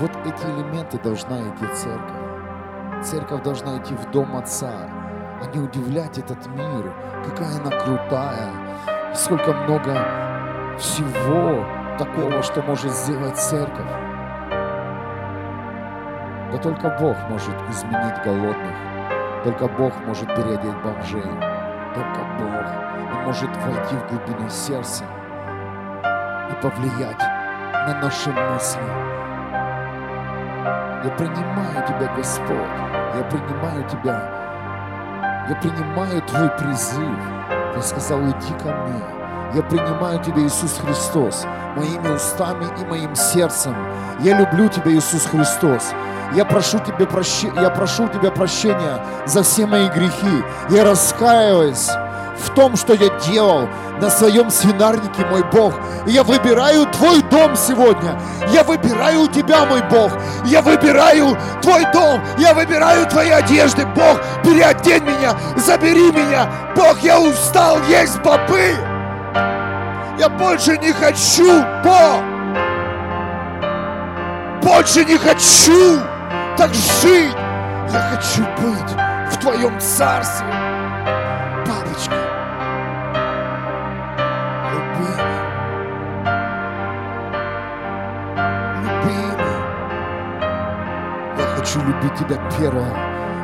S2: Вот эти элементы должна идти церковь. Церковь должна идти в дом Отца, а не удивлять этот мир. Какая она крутая, сколько много всего такого, что может сделать церковь. Да только Бог может изменить голодных, только Бог может переодеть бомжей, только Бог. Войти в глубину сердца и повлиять на наши мысли. Я принимаю Тебя, Господь. Я принимаю Тебя. Я принимаю Твой призыв. Ты сказал, иди ко мне. Я принимаю Тебя, Иисус Христос, моими устами и моим сердцем. Я люблю Тебя, Иисус Христос. Я прошу, тебе прощ... я прошу Тебя прощения за все мои грехи. Я раскаиваюсь в том, что я делал на своем свинарнике, мой Бог. Я выбираю Твой дом сегодня. Я выбираю Тебя, мой Бог. Я выбираю Твой дом. Я выбираю Твои одежды. Бог, переодень меня, забери меня. Бог, я устал есть бобы. Я больше не хочу, Бог. Больше не хочу так жить. Я хочу быть в Твоем царстве. Хочу любить Тебя первого.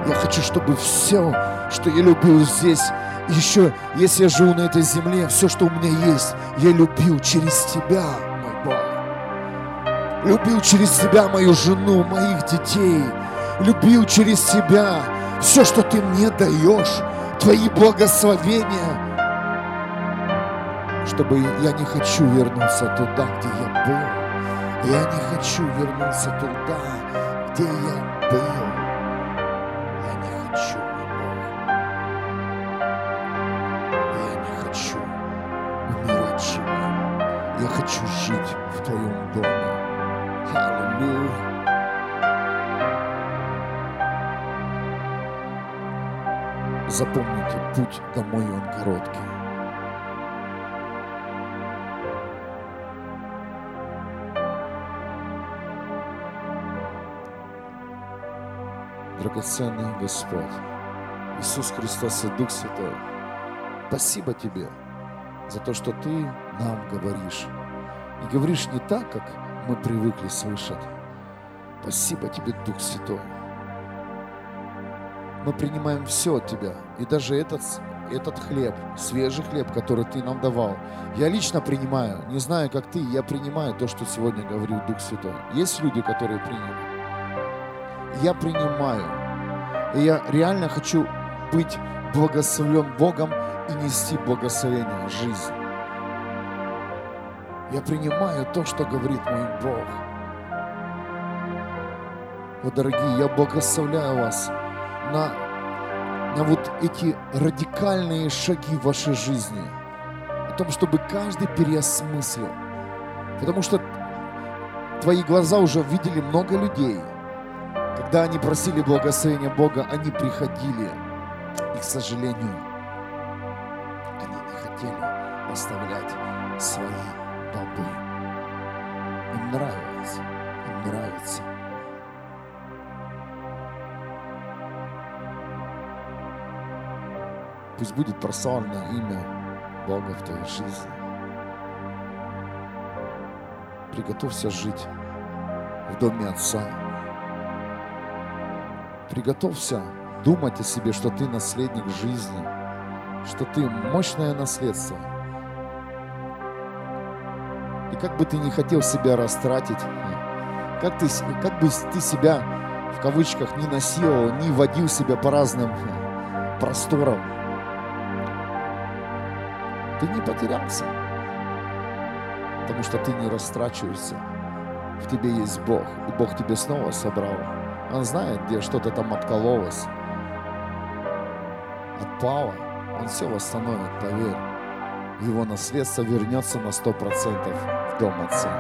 S2: Я хочу, чтобы все, что я любил здесь, еще, если я живу на этой земле, все, что у меня есть, я любил через Тебя, мой Бог любил через тебя мою жену, моих детей, любил через тебя все, что ты мне даешь, твои благословения, чтобы я не хочу вернуться туда, где я был. Я не хочу вернуться туда, где я был. Я не хочу, мой Бог. Я не хочу умирать. Я хочу жить в Твоем доме. Аллилуйя. Запомните, путь домой он короткий. Драгоценный Господь, Иисус Христос и Дух Святой, спасибо Тебе за то, что Ты нам говоришь. И говоришь не так, как мы привыкли слышать. Спасибо Тебе, Дух Святой. Мы принимаем все от Тебя. И даже этот, этот хлеб, свежий хлеб, который Ты нам давал, я лично принимаю. Не знаю, как Ты, я принимаю то, что сегодня говорил Дух Святой. Есть люди, которые приняли. Я принимаю. И я реально хочу быть благословлен Богом и нести благословение в жизнь. Я принимаю то, что говорит мой Бог. Вот, дорогие, я благословляю вас на, на вот эти радикальные шаги в вашей жизни. О том, чтобы каждый переосмыслил. Потому что твои глаза уже видели много людей. Когда они просили благословения Бога, они приходили. И, к сожалению, они не хотели оставлять свои бобы. Им нравилось, им нравится. Пусть будет прославлено имя Бога в твоей жизни. Приготовься жить в доме Отца. Приготовься думать о себе, что ты наследник жизни, что ты мощное наследство. И как бы ты не хотел себя растратить, как, ты, как бы ты себя в кавычках не насиловал, не водил себя по разным просторам, ты не потерялся, потому что ты не растрачиваешься. В тебе есть Бог, и Бог тебе снова собрал. Он знает, где что-то там откололось, отпало. Он все восстановит, поверь. Его наследство вернется на сто процентов в дом Отца.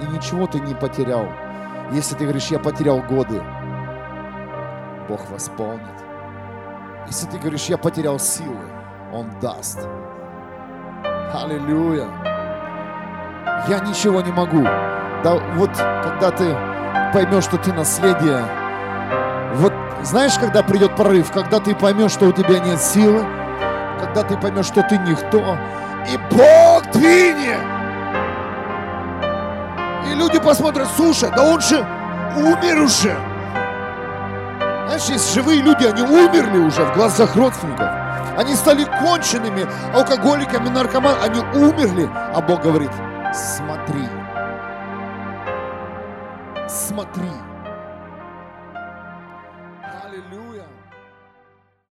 S2: И ничего ты не потерял. Если ты говоришь, я потерял годы, Бог восполнит. Если ты говоришь, я потерял силы, Он даст. Аллилуйя. Я ничего не могу. Да вот когда ты поймешь, что ты наследие. Вот знаешь, когда придет прорыв, когда ты поймешь, что у тебя нет силы, когда ты поймешь, что ты никто, и Бог двинет. И люди посмотрят, слушай, да он же умер уже. Знаешь, есть живые люди, они умерли уже в глазах родственников. Они стали конченными, алкоголиками, наркоманами, они умерли. А Бог говорит, смотри, смотри,